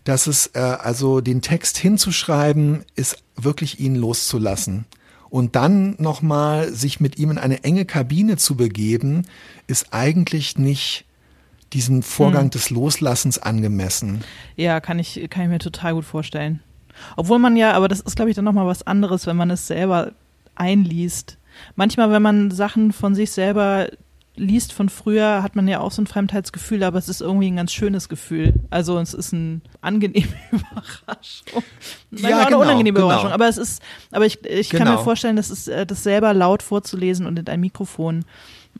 Speaker 2: dass es äh, also den Text hinzuschreiben ist wirklich ihn loszulassen und dann nochmal sich mit ihm in eine enge Kabine zu begeben, ist eigentlich nicht diesen Vorgang hm. des Loslassens angemessen.
Speaker 3: Ja, kann ich, kann ich mir total gut vorstellen. Obwohl man ja, aber das ist, glaube ich, dann nochmal was anderes, wenn man es selber einliest. Manchmal, wenn man Sachen von sich selber liest von früher, hat man ja auch so ein Fremdheitsgefühl, aber es ist irgendwie ein ganz schönes Gefühl. Also es ist eine angenehme Überraschung. Manchmal
Speaker 2: Ja,
Speaker 3: auch eine
Speaker 2: genau,
Speaker 3: unangenehme
Speaker 2: genau.
Speaker 3: Überraschung. Aber es ist, aber ich, ich kann
Speaker 2: Genau.
Speaker 3: mir vorstellen, dass es, äh, das selber laut vorzulesen und in ein Mikrofon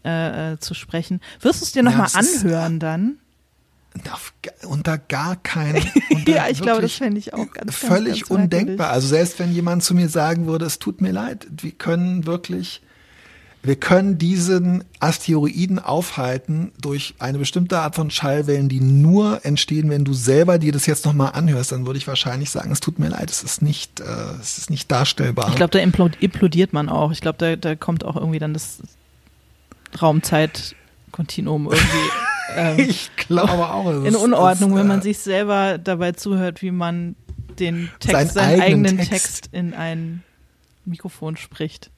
Speaker 3: äh, äh, zu sprechen. Wirst du es dir
Speaker 2: Ja,
Speaker 3: nochmal
Speaker 2: das ist,
Speaker 3: anhören dann?
Speaker 2: Unter gar keinen. Unter
Speaker 3: Ja, ich glaube, das fände ich auch ganz, ganz,
Speaker 2: völlig
Speaker 3: ganz merkwürdig.
Speaker 2: undenkbar. Also selbst wenn jemand zu mir sagen würde, es tut mir leid, wir können wirklich, wir können diesen Asteroiden aufhalten durch eine bestimmte Art von Schallwellen, die nur entstehen, wenn du selber dir das jetzt nochmal anhörst, dann würde ich wahrscheinlich sagen, es tut mir leid, es ist nicht, äh, es ist nicht darstellbar.
Speaker 3: Ich glaube, da implod- implodiert man auch. Ich glaube, da, da kommt auch irgendwie dann das Raumzeit-Kontinuum irgendwie ähm,
Speaker 2: ich glaube auch.
Speaker 3: in
Speaker 2: ist-
Speaker 3: Unordnung,
Speaker 2: es,
Speaker 3: wenn man
Speaker 2: äh,
Speaker 3: sich selber dabei zuhört, wie man den Text,
Speaker 2: Seinen
Speaker 3: seinen eigenen
Speaker 2: eigenen
Speaker 3: Text.
Speaker 2: Text.
Speaker 3: in ein Mikrofon spricht.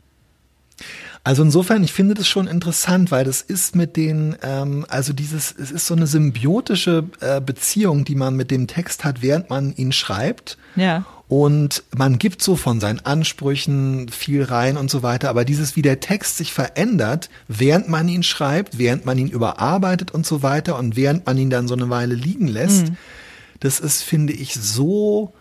Speaker 2: Also insofern, ich finde das schon interessant, weil das ist mit den, ähm, also dieses, es ist so eine symbiotische äh, Beziehung, die man mit dem Text hat, während man ihn schreibt.
Speaker 3: Ja.
Speaker 2: Und man gibt so von seinen Ansprüchen viel rein und so weiter. Aber dieses, wie der Text sich verändert, während man ihn schreibt, während man ihn überarbeitet und so weiter und während man ihn dann so eine Weile liegen lässt, das ist, finde ich, so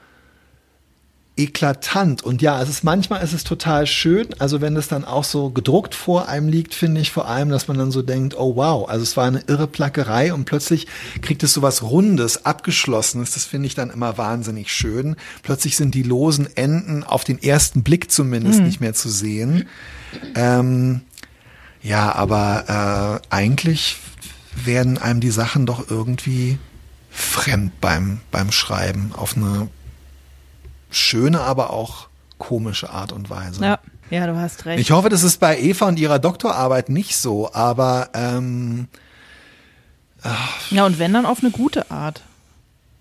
Speaker 2: eklatant. Und ja, es ist manchmal ist es total schön. Also wenn es dann auch so gedruckt vor einem liegt, finde ich vor allem, dass man dann so denkt, oh wow, also es war eine irre Plackerei und plötzlich kriegt es so was Rundes, Abgeschlossenes. Das finde ich dann immer wahnsinnig schön. Plötzlich sind die losen Enden auf den ersten Blick zumindest nicht mehr zu sehen. Ähm, ja, aber äh, eigentlich werden einem die Sachen doch irgendwie fremd beim, beim Schreiben auf eine schöne, aber auch komische Art und Weise.
Speaker 3: Ja, ja, du hast recht.
Speaker 2: Ich hoffe, das ist bei Eva und ihrer Doktorarbeit nicht so, aber ähm,
Speaker 3: ja, und wenn dann auf eine gute Art.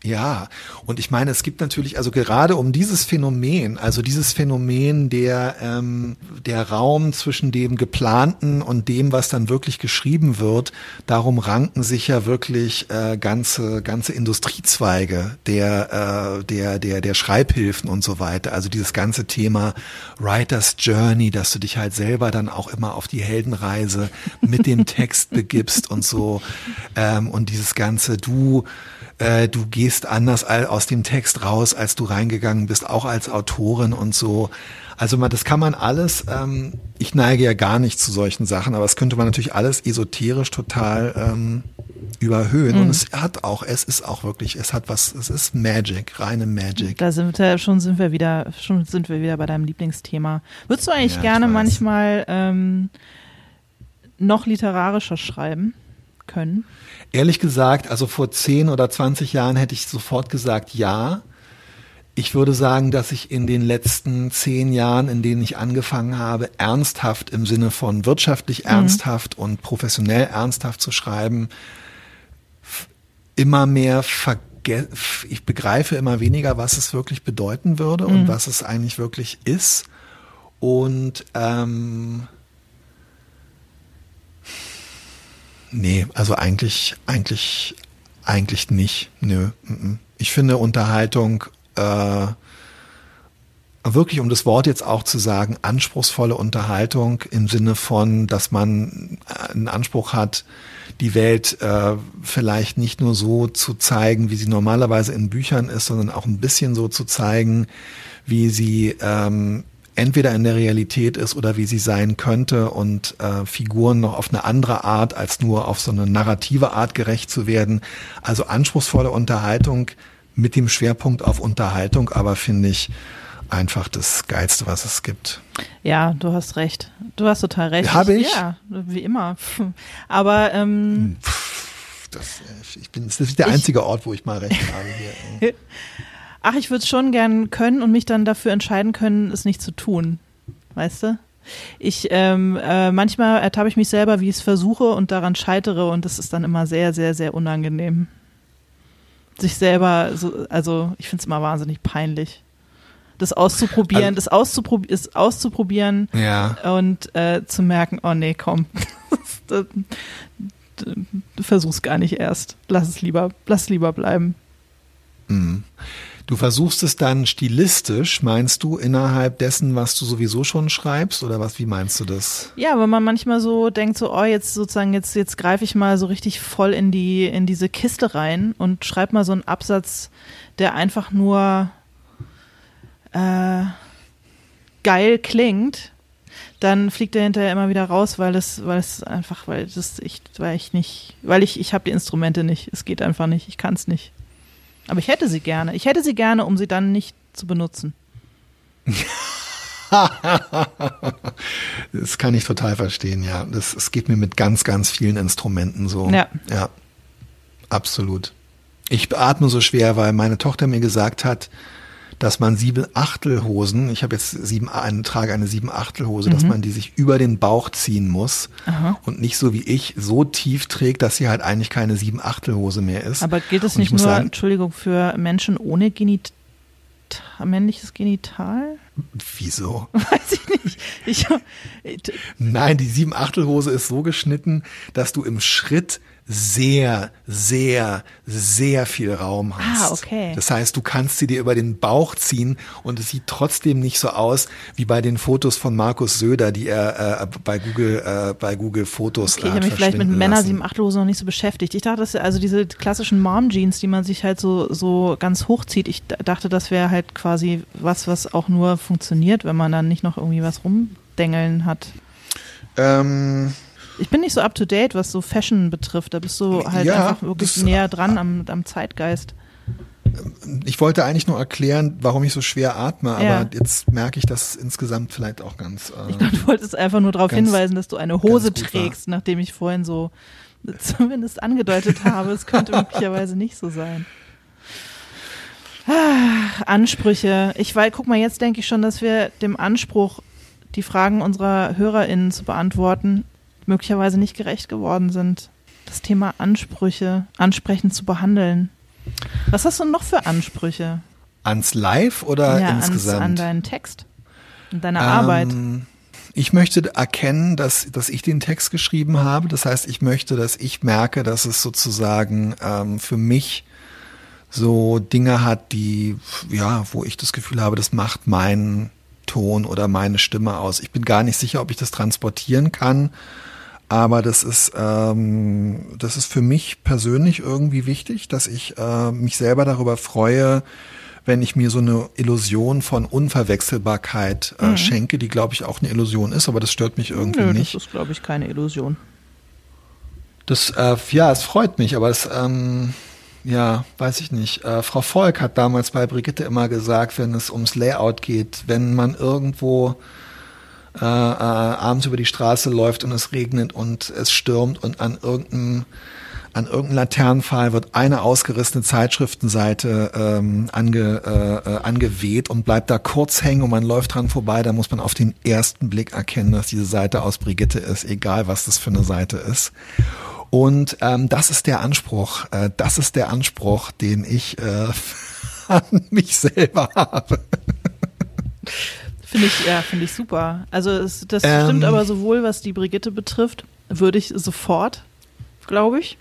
Speaker 2: Ja, und ich meine, es gibt natürlich, also gerade um dieses Phänomen, also dieses Phänomen der, ähm, der Raum zwischen dem Geplanten und dem, was dann wirklich geschrieben wird, darum ranken sich ja wirklich äh, ganze, ganze Industriezweige der, äh, der, der, der Schreibhilfen und so weiter. Also dieses ganze Thema Writer's Journey, dass du dich halt selber dann auch immer auf die Heldenreise mit dem Text begibst und so. Ähm, und dieses ganze, du, äh, du gehst anders aus dem Text raus, als du reingegangen bist, auch als Autorin und so. Also man, das kann man alles, ähm, ich neige ja gar nicht zu solchen Sachen, aber das könnte man natürlich alles esoterisch total ähm, überhöhen. Und es hat auch, es ist auch wirklich, es hat was, es ist Magic, reine Magic.
Speaker 3: Da sind wir schon sind wir wieder, schon sind wir wieder bei deinem Lieblingsthema. Würdest du eigentlich
Speaker 2: Ja,
Speaker 3: gerne manchmal ähm, noch literarischer schreiben können?
Speaker 2: Ehrlich gesagt, also vor 10 oder 20 Jahren hätte ich sofort gesagt, ja. Ich würde sagen, dass ich in den letzten zehn Jahren, in denen ich angefangen habe, ernsthaft im Sinne von wirtschaftlich ernsthaft und professionell ernsthaft zu schreiben, immer mehr ich begreife immer weniger, was es wirklich bedeuten würde und was es eigentlich wirklich ist. Und ähm, Nee, also eigentlich, eigentlich, eigentlich nicht. Nö. Ich finde Unterhaltung, äh, wirklich um das Wort jetzt auch zu sagen, anspruchsvolle Unterhaltung im Sinne von, dass man einen Anspruch hat, die Welt äh, vielleicht nicht nur so zu zeigen, wie sie normalerweise in Büchern ist, sondern auch ein bisschen so zu zeigen, wie sie ähm, entweder in der Realität ist oder wie sie sein könnte und äh, Figuren noch auf eine andere Art als nur auf so eine narrative Art gerecht zu werden. Also anspruchsvolle Unterhaltung mit dem Schwerpunkt auf Unterhaltung, aber finde ich einfach das Geilste, was es gibt.
Speaker 3: Ja, du hast recht. Du hast total recht.
Speaker 2: Habe ich?
Speaker 3: Ja, wie immer. Aber ähm,
Speaker 2: Das, äh, ich bin, das ist der
Speaker 3: Ich-
Speaker 2: einzige Ort, wo ich mal recht habe hier.
Speaker 3: ach, ich würde es schon gern können und mich dann dafür entscheiden können, es nicht zu tun. Weißt du? Ich ähm, äh, manchmal ertappe ich mich selber, wie ich es versuche und daran scheitere und das ist dann immer sehr, sehr, sehr unangenehm. Sich selber, so, also ich finde es immer wahnsinnig peinlich. Das auszuprobieren,
Speaker 2: Also-
Speaker 3: das auszuprob ist auszuprobieren
Speaker 2: Ja.
Speaker 3: und äh, zu merken, oh nee, komm, du, du versuch's gar nicht erst. Lass es lieber, lass es lieber bleiben.
Speaker 2: Mhm. Du versuchst es dann stilistisch, meinst du, innerhalb dessen, was du sowieso schon schreibst oder was, wie meinst du das?
Speaker 3: Ja, wenn man manchmal so denkt, so, oh, jetzt sozusagen, jetzt, jetzt greife ich mal so richtig voll in die, in diese Kiste rein und schreibe mal so einen Absatz, der einfach nur äh, geil klingt, dann fliegt er hinterher immer wieder raus, weil es, weil es einfach, weil das ich, weil ich nicht, weil ich, ich habe die Instrumente nicht. Es geht einfach nicht, ich kann es nicht. Aber ich hätte sie gerne. Ich hätte sie gerne, um sie dann nicht zu benutzen.
Speaker 2: das kann ich total verstehen, ja. Das, es geht mir mit ganz, ganz vielen Instrumenten so.
Speaker 3: Ja.
Speaker 2: Ja. Absolut. Ich atme so schwer, weil meine Tochter mir gesagt hat, dass man sieben Achtelhosen, ich habe jetzt sieben, eine, trage eine sieben Achtelhose, mhm. dass man die sich über den Bauch ziehen muss
Speaker 3: Aha.
Speaker 2: und nicht so wie ich so tief trägt, dass sie halt eigentlich keine sieben Achtelhose mehr ist.
Speaker 3: Aber gilt es nicht nur, sagen, Entschuldigung, für Menschen ohne Genital, männliches Genital?
Speaker 2: Wieso?
Speaker 3: Weiß ich nicht. Ich,
Speaker 2: Nein, die sieben Achtelhose ist so geschnitten, dass du im Schritt sehr, sehr, sehr viel Raum
Speaker 3: Ah,
Speaker 2: hast.
Speaker 3: okay.
Speaker 2: Das heißt, du kannst sie dir über den Bauch ziehen und es sieht trotzdem nicht so aus wie bei den Fotos von Markus Söder, die er äh, bei Google äh, bei Google Fotos
Speaker 3: Okay, ich
Speaker 2: äh,
Speaker 3: habe mich vielleicht mit Männer sieben Achtelhosen noch nicht so beschäftigt. Ich dachte, dass also diese klassischen Mom-Jeans, die man sich halt so, so ganz hochzieht, ich dachte, das wäre halt quasi was, was auch nur funktioniert, wenn man dann nicht noch irgendwie was rumdengeln hat.
Speaker 2: Ähm,
Speaker 3: Ich bin nicht so up to date, was so Fashion betrifft. Da bist du halt
Speaker 2: Ja,
Speaker 3: einfach wirklich
Speaker 2: das-
Speaker 3: näher dran am, am Zeitgeist.
Speaker 2: ich wollte eigentlich nur erklären, warum ich so schwer atme, aber
Speaker 3: Ja.
Speaker 2: jetzt merke ich, dass insgesamt vielleicht auch ganz. Äh,
Speaker 3: Ich glaube, du wolltest einfach nur darauf hinweisen, dass du eine Hose trägst, nachdem ich vorhin so zumindest angedeutet habe. Es könnte möglicherweise nicht so sein. Ah, Ansprüche. Ich weiß, guck mal, jetzt denke ich schon, dass wir dem Anspruch, die Fragen unserer HörerInnen zu beantworten, möglicherweise nicht gerecht geworden sind. Das Thema Ansprüche ansprechend zu behandeln. Was hast du noch für Ansprüche?
Speaker 2: ans Live oder
Speaker 3: ja, ans,
Speaker 2: insgesamt?
Speaker 3: an deinen Text, an deine Arbeit.
Speaker 2: Ähm, ich möchte erkennen, dass, dass ich den Text geschrieben habe. Das heißt, ich möchte, dass ich merke, dass es sozusagen ähm, für mich so Dinge hat, die, ja, wo ich das Gefühl habe, das macht meinen Ton oder meine Stimme aus. Ich bin gar nicht sicher, ob ich das transportieren kann. Aber das ist, ähm, das ist für mich persönlich irgendwie wichtig, dass ich äh, mich selber darüber freue, wenn ich mir so eine Illusion von Unverwechselbarkeit äh, schenke, die glaube ich auch eine Illusion ist, aber das stört mich irgendwie
Speaker 3: Nö,
Speaker 2: nicht.
Speaker 3: das ist, glaube ich, keine Illusion.
Speaker 2: Das, äh, ja, es freut mich, aber es, ähm, ja, weiß ich nicht. Äh, Frau Volk hat damals bei Brigitte immer gesagt, wenn es ums Layout geht, wenn man irgendwo äh, äh, abends über die Straße läuft und es regnet und es stürmt und an irgendeinem an irgendeinem Laternenpfahl wird eine ausgerissene Zeitschriftenseite ähm, ange, äh, äh, angeweht und bleibt da kurz hängen und man läuft dran vorbei, da muss man auf den ersten Blick erkennen, dass diese Seite aus Brigitte ist, egal was das für eine Seite ist. Und ähm, das ist der Anspruch, äh, das ist der Anspruch, den ich äh, an mich selber habe.
Speaker 3: Finde ich, ja, finde ich super. Also es, das
Speaker 2: Ähm.
Speaker 3: stimmt aber sowohl, was die Brigitte betrifft, würde ich sofort, glaube ich.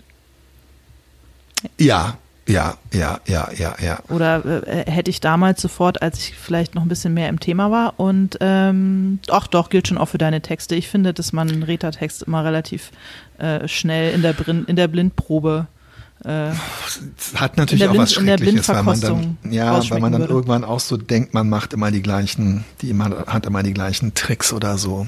Speaker 2: Ja, ja, ja, ja, ja, ja.
Speaker 3: Oder äh, hätte ich damals sofort, als ich vielleicht noch ein bisschen mehr im Thema war. Und ähm, ach doch, gilt schon auch für deine Texte. Ich finde, dass man einen Reta-Text immer relativ äh, schnell in der, Brin in der Blindprobe äh,
Speaker 2: hat natürlich auch was
Speaker 3: Blind- in der
Speaker 2: Schreckliches, weil man dann,
Speaker 3: Blindverkostung
Speaker 2: ja, weil man dann
Speaker 3: würde.
Speaker 2: irgendwann auch so denkt, man macht immer die gleichen, die immer, hat immer die gleichen Tricks oder so.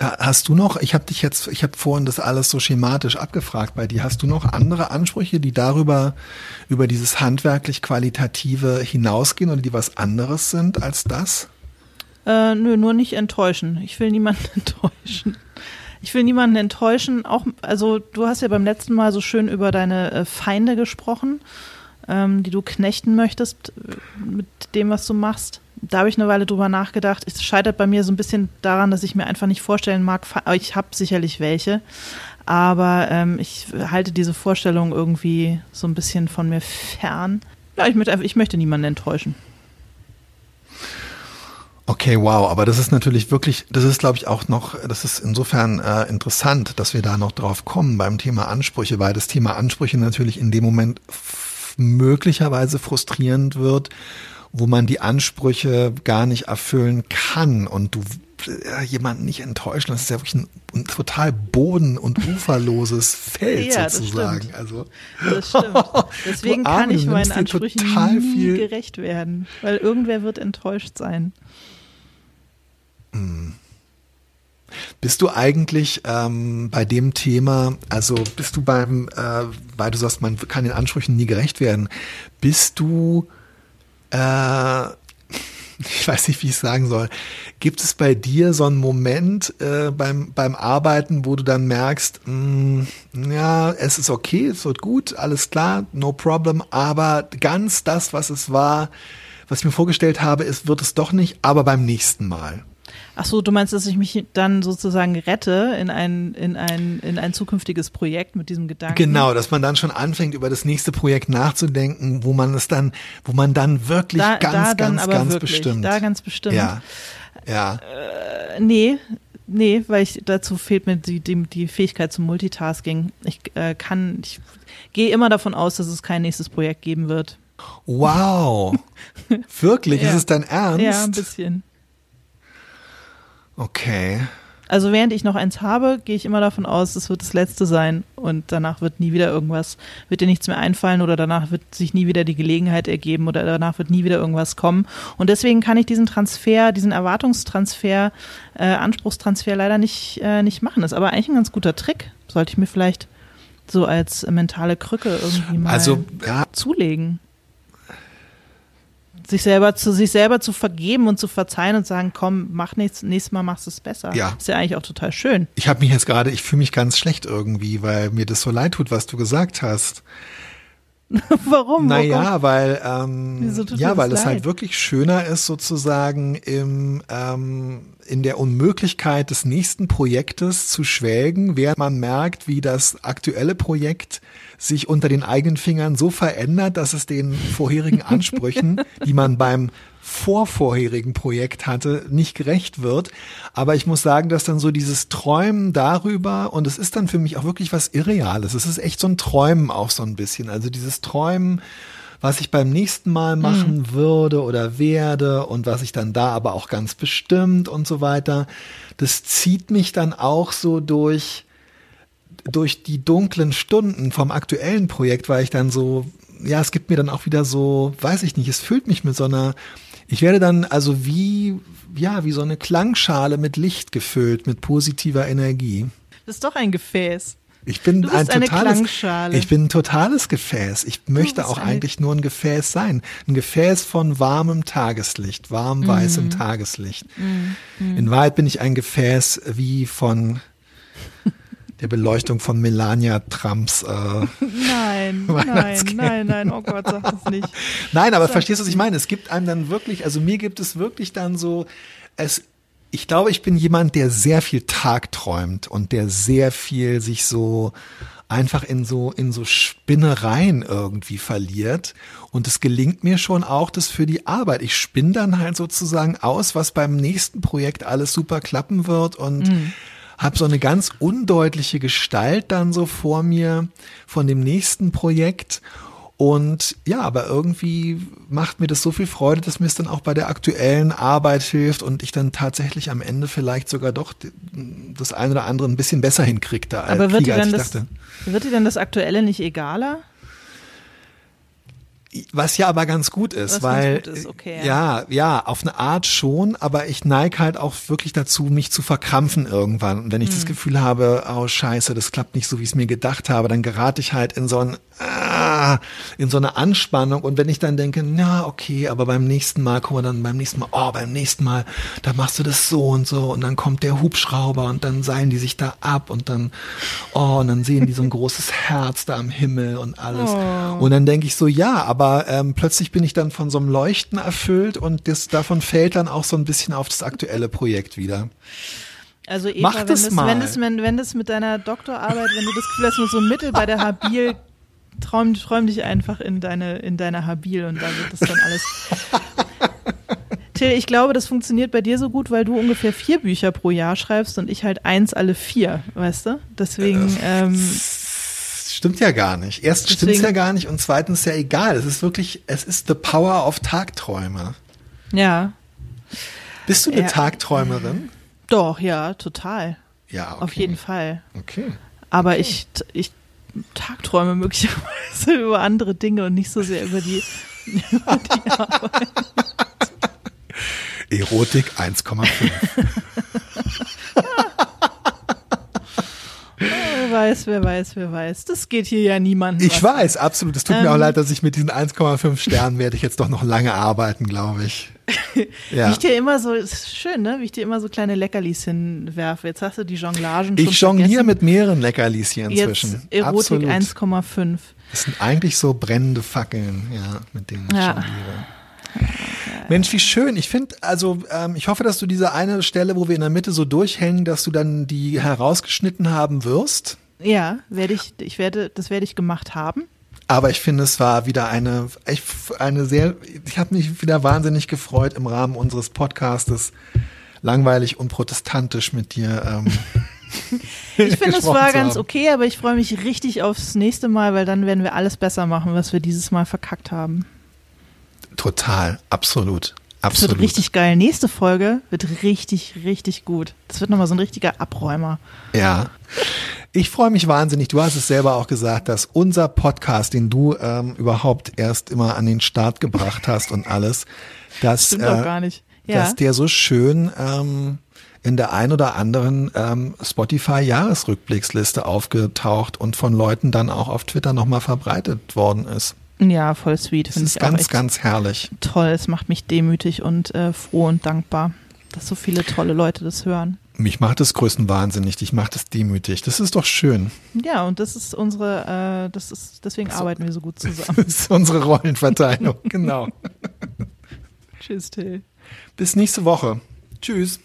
Speaker 2: Ha- Hast du noch, ich habe dich jetzt, ich habe vorhin das alles so schematisch abgefragt bei dir, hast du noch andere Ansprüche, die darüber, über dieses handwerklich Qualitative hinausgehen oder die was anderes sind als das?
Speaker 3: Äh, nö, nur nicht enttäuschen. Ich will niemanden enttäuschen. Ich will niemanden enttäuschen. Auch, also du hast ja beim letzten Mal so schön über deine äh, Feinde gesprochen, ähm, die du knechten möchtest äh, mit dem, was du machst. Da habe ich eine Weile drüber nachgedacht. Es scheitert bei mir so ein bisschen daran, dass ich mir einfach nicht vorstellen mag. Ich habe sicherlich welche, aber ähm, ich halte diese Vorstellung irgendwie so ein bisschen von mir fern. Ja, ich möchte, einfach, ich möchte niemanden enttäuschen.
Speaker 2: Okay, wow, aber das ist natürlich wirklich, das ist glaube ich auch noch, das ist insofern äh, interessant, dass wir da noch drauf kommen beim Thema Ansprüche, weil das Thema Ansprüche natürlich in dem Moment möglicherweise frustrierend wird, wo man die Ansprüche gar nicht erfüllen kann und du äh, jemanden nicht enttäuschen. Das ist ja wirklich ein, ein total boden- und uferloses Feld
Speaker 3: Ja,
Speaker 2: sozusagen.
Speaker 3: Das
Speaker 2: also
Speaker 3: Das stimmt. Deswegen
Speaker 2: Arme,
Speaker 3: kann ich meinen Ansprüchen nie
Speaker 2: viel-
Speaker 3: gerecht werden, weil irgendwer wird enttäuscht sein.
Speaker 2: Bist du eigentlich ähm, bei dem Thema, also bist du beim, äh, weil du sagst, man kann den Ansprüchen nie gerecht werden, bist du, äh, ich weiß nicht, wie ich es sagen soll, gibt es bei dir so einen Moment äh, beim, beim Arbeiten, wo du dann merkst, mh, ja, es ist okay, es wird gut, alles klar, no problem, aber ganz das, was es war, was ich mir vorgestellt habe, ist, wird es doch nicht, aber beim nächsten Mal.
Speaker 3: Ach so, du meinst, dass ich mich dann sozusagen rette in ein, in ein, in ein zukünftiges Projekt mit diesem Gedanken?
Speaker 2: Genau, dass man dann schon anfängt, über das nächste Projekt nachzudenken, wo man es dann, wo man dann wirklich
Speaker 3: Da,
Speaker 2: ganz,
Speaker 3: da dann
Speaker 2: ganz, ganz
Speaker 3: wirklich,
Speaker 2: bestimmt.
Speaker 3: da ganz bestimmt.
Speaker 2: ja, ja.
Speaker 3: Äh, nee, nee, weil ich dazu fehlt mir die, die, die Fähigkeit zum Multitasking. Ich äh, kann, ich gehe immer davon aus, dass es kein nächstes Projekt geben wird.
Speaker 2: Wow. Wirklich?
Speaker 3: Ja.
Speaker 2: Ist es dein Ernst?
Speaker 3: Ja, ein bisschen.
Speaker 2: Okay.
Speaker 3: Also während ich noch eins habe, gehe ich immer davon aus, es wird das letzte sein und danach wird nie wieder irgendwas, wird dir nichts mehr einfallen oder danach wird sich nie wieder die Gelegenheit ergeben oder danach wird nie wieder irgendwas kommen. Und deswegen kann ich diesen Transfer, diesen Erwartungstransfer, äh, Anspruchstransfer leider nicht, äh, nicht machen. Das ist aber eigentlich ein ganz guter Trick. Sollte ich mir vielleicht so als mentale Krücke irgendwie mal
Speaker 2: Also, ja,
Speaker 3: zulegen. Sich selber zu sich selber zu vergeben und zu verzeihen und sagen, komm, mach nichts, nächstes Mal machst du es besser.
Speaker 2: Ja.
Speaker 3: Ist ja eigentlich auch total schön.
Speaker 2: ich habe mich jetzt gerade, ich fühle mich ganz schlecht irgendwie, weil mir das so leid tut, was du gesagt hast.
Speaker 3: Warum?
Speaker 2: Naja, weil ähm,
Speaker 3: Wieso tut
Speaker 2: ja, weil
Speaker 3: das
Speaker 2: es halt
Speaker 3: leid?
Speaker 2: wirklich schöner ist sozusagen im ähm, in der Unmöglichkeit des nächsten Projektes zu schwelgen, während man merkt, wie das aktuelle Projekt sich unter den eigenen Fingern so verändert, dass es den vorherigen Ansprüchen, die man beim vorvorherigen Projekt hatte, nicht gerecht wird. Aber ich muss sagen, dass dann so dieses Träumen darüber, und es ist dann für mich auch wirklich was Irreales. Es ist echt so ein Träumen auch so ein bisschen. Also dieses Träumen, was ich beim nächsten Mal machen würde oder werde und was ich dann da aber auch ganz bestimmt und so weiter, das zieht mich dann auch so durch, durch die dunklen Stunden vom aktuellen Projekt, weil ich dann so, ja, es gibt mir dann auch wieder so, weiß ich nicht, es füllt mich mit so einer, ich werde dann also wie, ja, wie so eine Klangschale mit Licht gefüllt, mit positiver Energie.
Speaker 3: Das ist doch ein Gefäß.
Speaker 2: Ich bin ein totales, ich bin ein totales Gefäß. Ich möchte auch eigentlich nur ein Gefäß sein. Ein Gefäß von warmem Tageslicht, warm weißem
Speaker 3: Mhm.
Speaker 2: Tageslicht. In Wahrheit bin ich ein Gefäß wie von der Beleuchtung von Melania Trumps. Äh.
Speaker 3: Nein, nein, nein, nein, oh Gott, sag das nicht.
Speaker 2: Nein, aber
Speaker 3: Sag
Speaker 2: verstehst du, was ich meine? Es gibt einem dann wirklich, also mir gibt es wirklich dann so, es, ich glaube, ich bin jemand, der sehr viel tagträumt und der sehr viel sich so einfach in so, in so Spinnereien irgendwie verliert. Und es gelingt mir schon auch das für die Arbeit. Ich spinne dann halt sozusagen aus, was beim nächsten Projekt alles super klappen wird und
Speaker 3: Mhm.
Speaker 2: Habe so eine ganz undeutliche Gestalt dann so vor mir von dem nächsten Projekt. Und ja, aber irgendwie macht mir das so viel Freude, dass mir es dann auch bei der aktuellen Arbeit hilft und ich dann tatsächlich am Ende vielleicht sogar doch das eine oder andere ein bisschen besser hinkriege, da
Speaker 3: Aber wird dir,
Speaker 2: als
Speaker 3: dann
Speaker 2: ich
Speaker 3: das,
Speaker 2: dachte.
Speaker 3: wird dir dann das Aktuelle nicht egaler?
Speaker 2: Was ja aber ganz gut ist,
Speaker 3: Was
Speaker 2: weil
Speaker 3: gut ist, okay,
Speaker 2: ja. ja, auf eine Art schon, aber ich neige halt auch wirklich dazu, mich zu verkrampfen irgendwann. Und wenn ich
Speaker 3: Hm.
Speaker 2: das Gefühl habe, oh Scheiße, das klappt nicht so, wie ich es mir gedacht habe, dann gerate ich halt in so ein ah, in so eine Anspannung. Und wenn ich dann denke, na okay, aber beim nächsten Mal, guck mal dann beim nächsten Mal, oh beim nächsten Mal, da machst du das so und so und dann kommt der Hubschrauber und dann seilen die sich da ab und dann oh und dann sehen die so ein großes Herz da am Himmel und alles.
Speaker 3: Oh.
Speaker 2: Und dann denke ich so, ja, aber ähm, plötzlich bin ich dann von so einem Leuchten erfüllt und das, davon fällt dann auch so ein bisschen auf das aktuelle Projekt wieder.
Speaker 3: Also Eva,
Speaker 2: Mach
Speaker 3: wenn,
Speaker 2: das
Speaker 3: das,
Speaker 2: mal.
Speaker 3: wenn, das, wenn, wenn das mit deiner Doktorarbeit, wenn du das Gefühl hast, nur so mittel bei der Habil, träum, träum dich einfach in deine, in deine Habil und da wird das dann alles. Till, ich glaube, das funktioniert bei dir so gut, weil du ungefähr vier Bücher pro Jahr schreibst und ich halt eins alle vier, weißt du? Deswegen, ähm,
Speaker 2: Stimmt ja gar nicht. Erstens
Speaker 3: Deswegen-
Speaker 2: stimmt's ja gar nicht und zweitens ja egal. Es ist wirklich, es ist the power of Tagträume.
Speaker 3: Ja,
Speaker 2: Bist du eine
Speaker 3: Ja.
Speaker 2: Tagträumerin?
Speaker 3: doch, ja, total.
Speaker 2: Ja, okay.
Speaker 3: Auf jeden Fall.
Speaker 2: Okay.
Speaker 3: Aber ich, ich tagträume möglicherweise über andere Dinge und nicht so sehr über die, über die Arbeit.
Speaker 2: Erotik 1,5.
Speaker 3: Wer weiß, wer weiß, wer weiß. Das geht hier ja niemandem.
Speaker 2: Ich weiß, absolut. Es tut mir
Speaker 3: Ähm.
Speaker 2: auch leid, dass ich mit diesen 1,5 Sternen werde ich jetzt doch noch lange arbeiten, glaube ich.
Speaker 3: Wie
Speaker 2: Ja.
Speaker 3: ich dir immer so, ist schön, ne? Wie ich dir immer so kleine Leckerlis hinwerfe. Jetzt hast du die Jonglagen schon
Speaker 2: Ich jongliere mit mehreren Leckerlis hier inzwischen.
Speaker 3: Jetzt Erotik
Speaker 2: Absolut.
Speaker 3: 1,5.
Speaker 2: Das sind eigentlich so brennende Fackeln, ja, mit denen ich
Speaker 3: Ja.
Speaker 2: jongliere. Mensch, wie schön. Ich finde, also ähm, ich hoffe, dass du diese eine Stelle, wo wir in der Mitte so durchhängen, dass du dann die herausgeschnitten haben wirst.
Speaker 3: Ja, werde ich, ich werde, das werde ich gemacht haben.
Speaker 2: Aber ich finde, es war wieder eine, ich, eine sehr, ich habe mich wieder wahnsinnig gefreut im Rahmen unseres Podcastes, langweilig und protestantisch mit dir. Ähm,
Speaker 3: Ich finde, es war ganz okay, aber ich freue mich richtig aufs nächste Mal, weil dann werden wir alles besser machen, was wir dieses Mal verkackt haben.
Speaker 2: Total, absolut,
Speaker 3: Das
Speaker 2: absolut.
Speaker 3: wird richtig geil. Nächste Folge wird richtig, richtig gut. Das wird nochmal so ein richtiger Abräumer.
Speaker 2: Ja. Ich freue mich wahnsinnig. Du hast es selber auch gesagt, dass unser Podcast, den du ähm, überhaupt erst immer an den Start gebracht hast und alles, dass,
Speaker 3: Stimmt
Speaker 2: äh,
Speaker 3: gar nicht. Ja.
Speaker 2: dass der so schön ähm, in der ein oder anderen ähm, Spotify-Jahresrückblicksliste aufgetaucht und von Leuten dann auch auf Twitter nochmal verbreitet worden ist.
Speaker 3: Ja, voll sweet.
Speaker 2: Das ist
Speaker 3: ich
Speaker 2: ganz, ganz herrlich.
Speaker 3: toll. Es macht mich demütig und äh, froh und dankbar, dass so viele tolle Leute das hören.
Speaker 2: Mich macht es größtenwahnsinnig, dich macht es demütig. Das ist doch schön.
Speaker 3: Ja, und das ist unsere, äh, das ist, deswegen arbeiten wir so gut zusammen.
Speaker 2: Das ist unsere Rollenverteilung. genau.
Speaker 3: Tschüss, Till.
Speaker 2: Bis nächste Woche. Tschüss.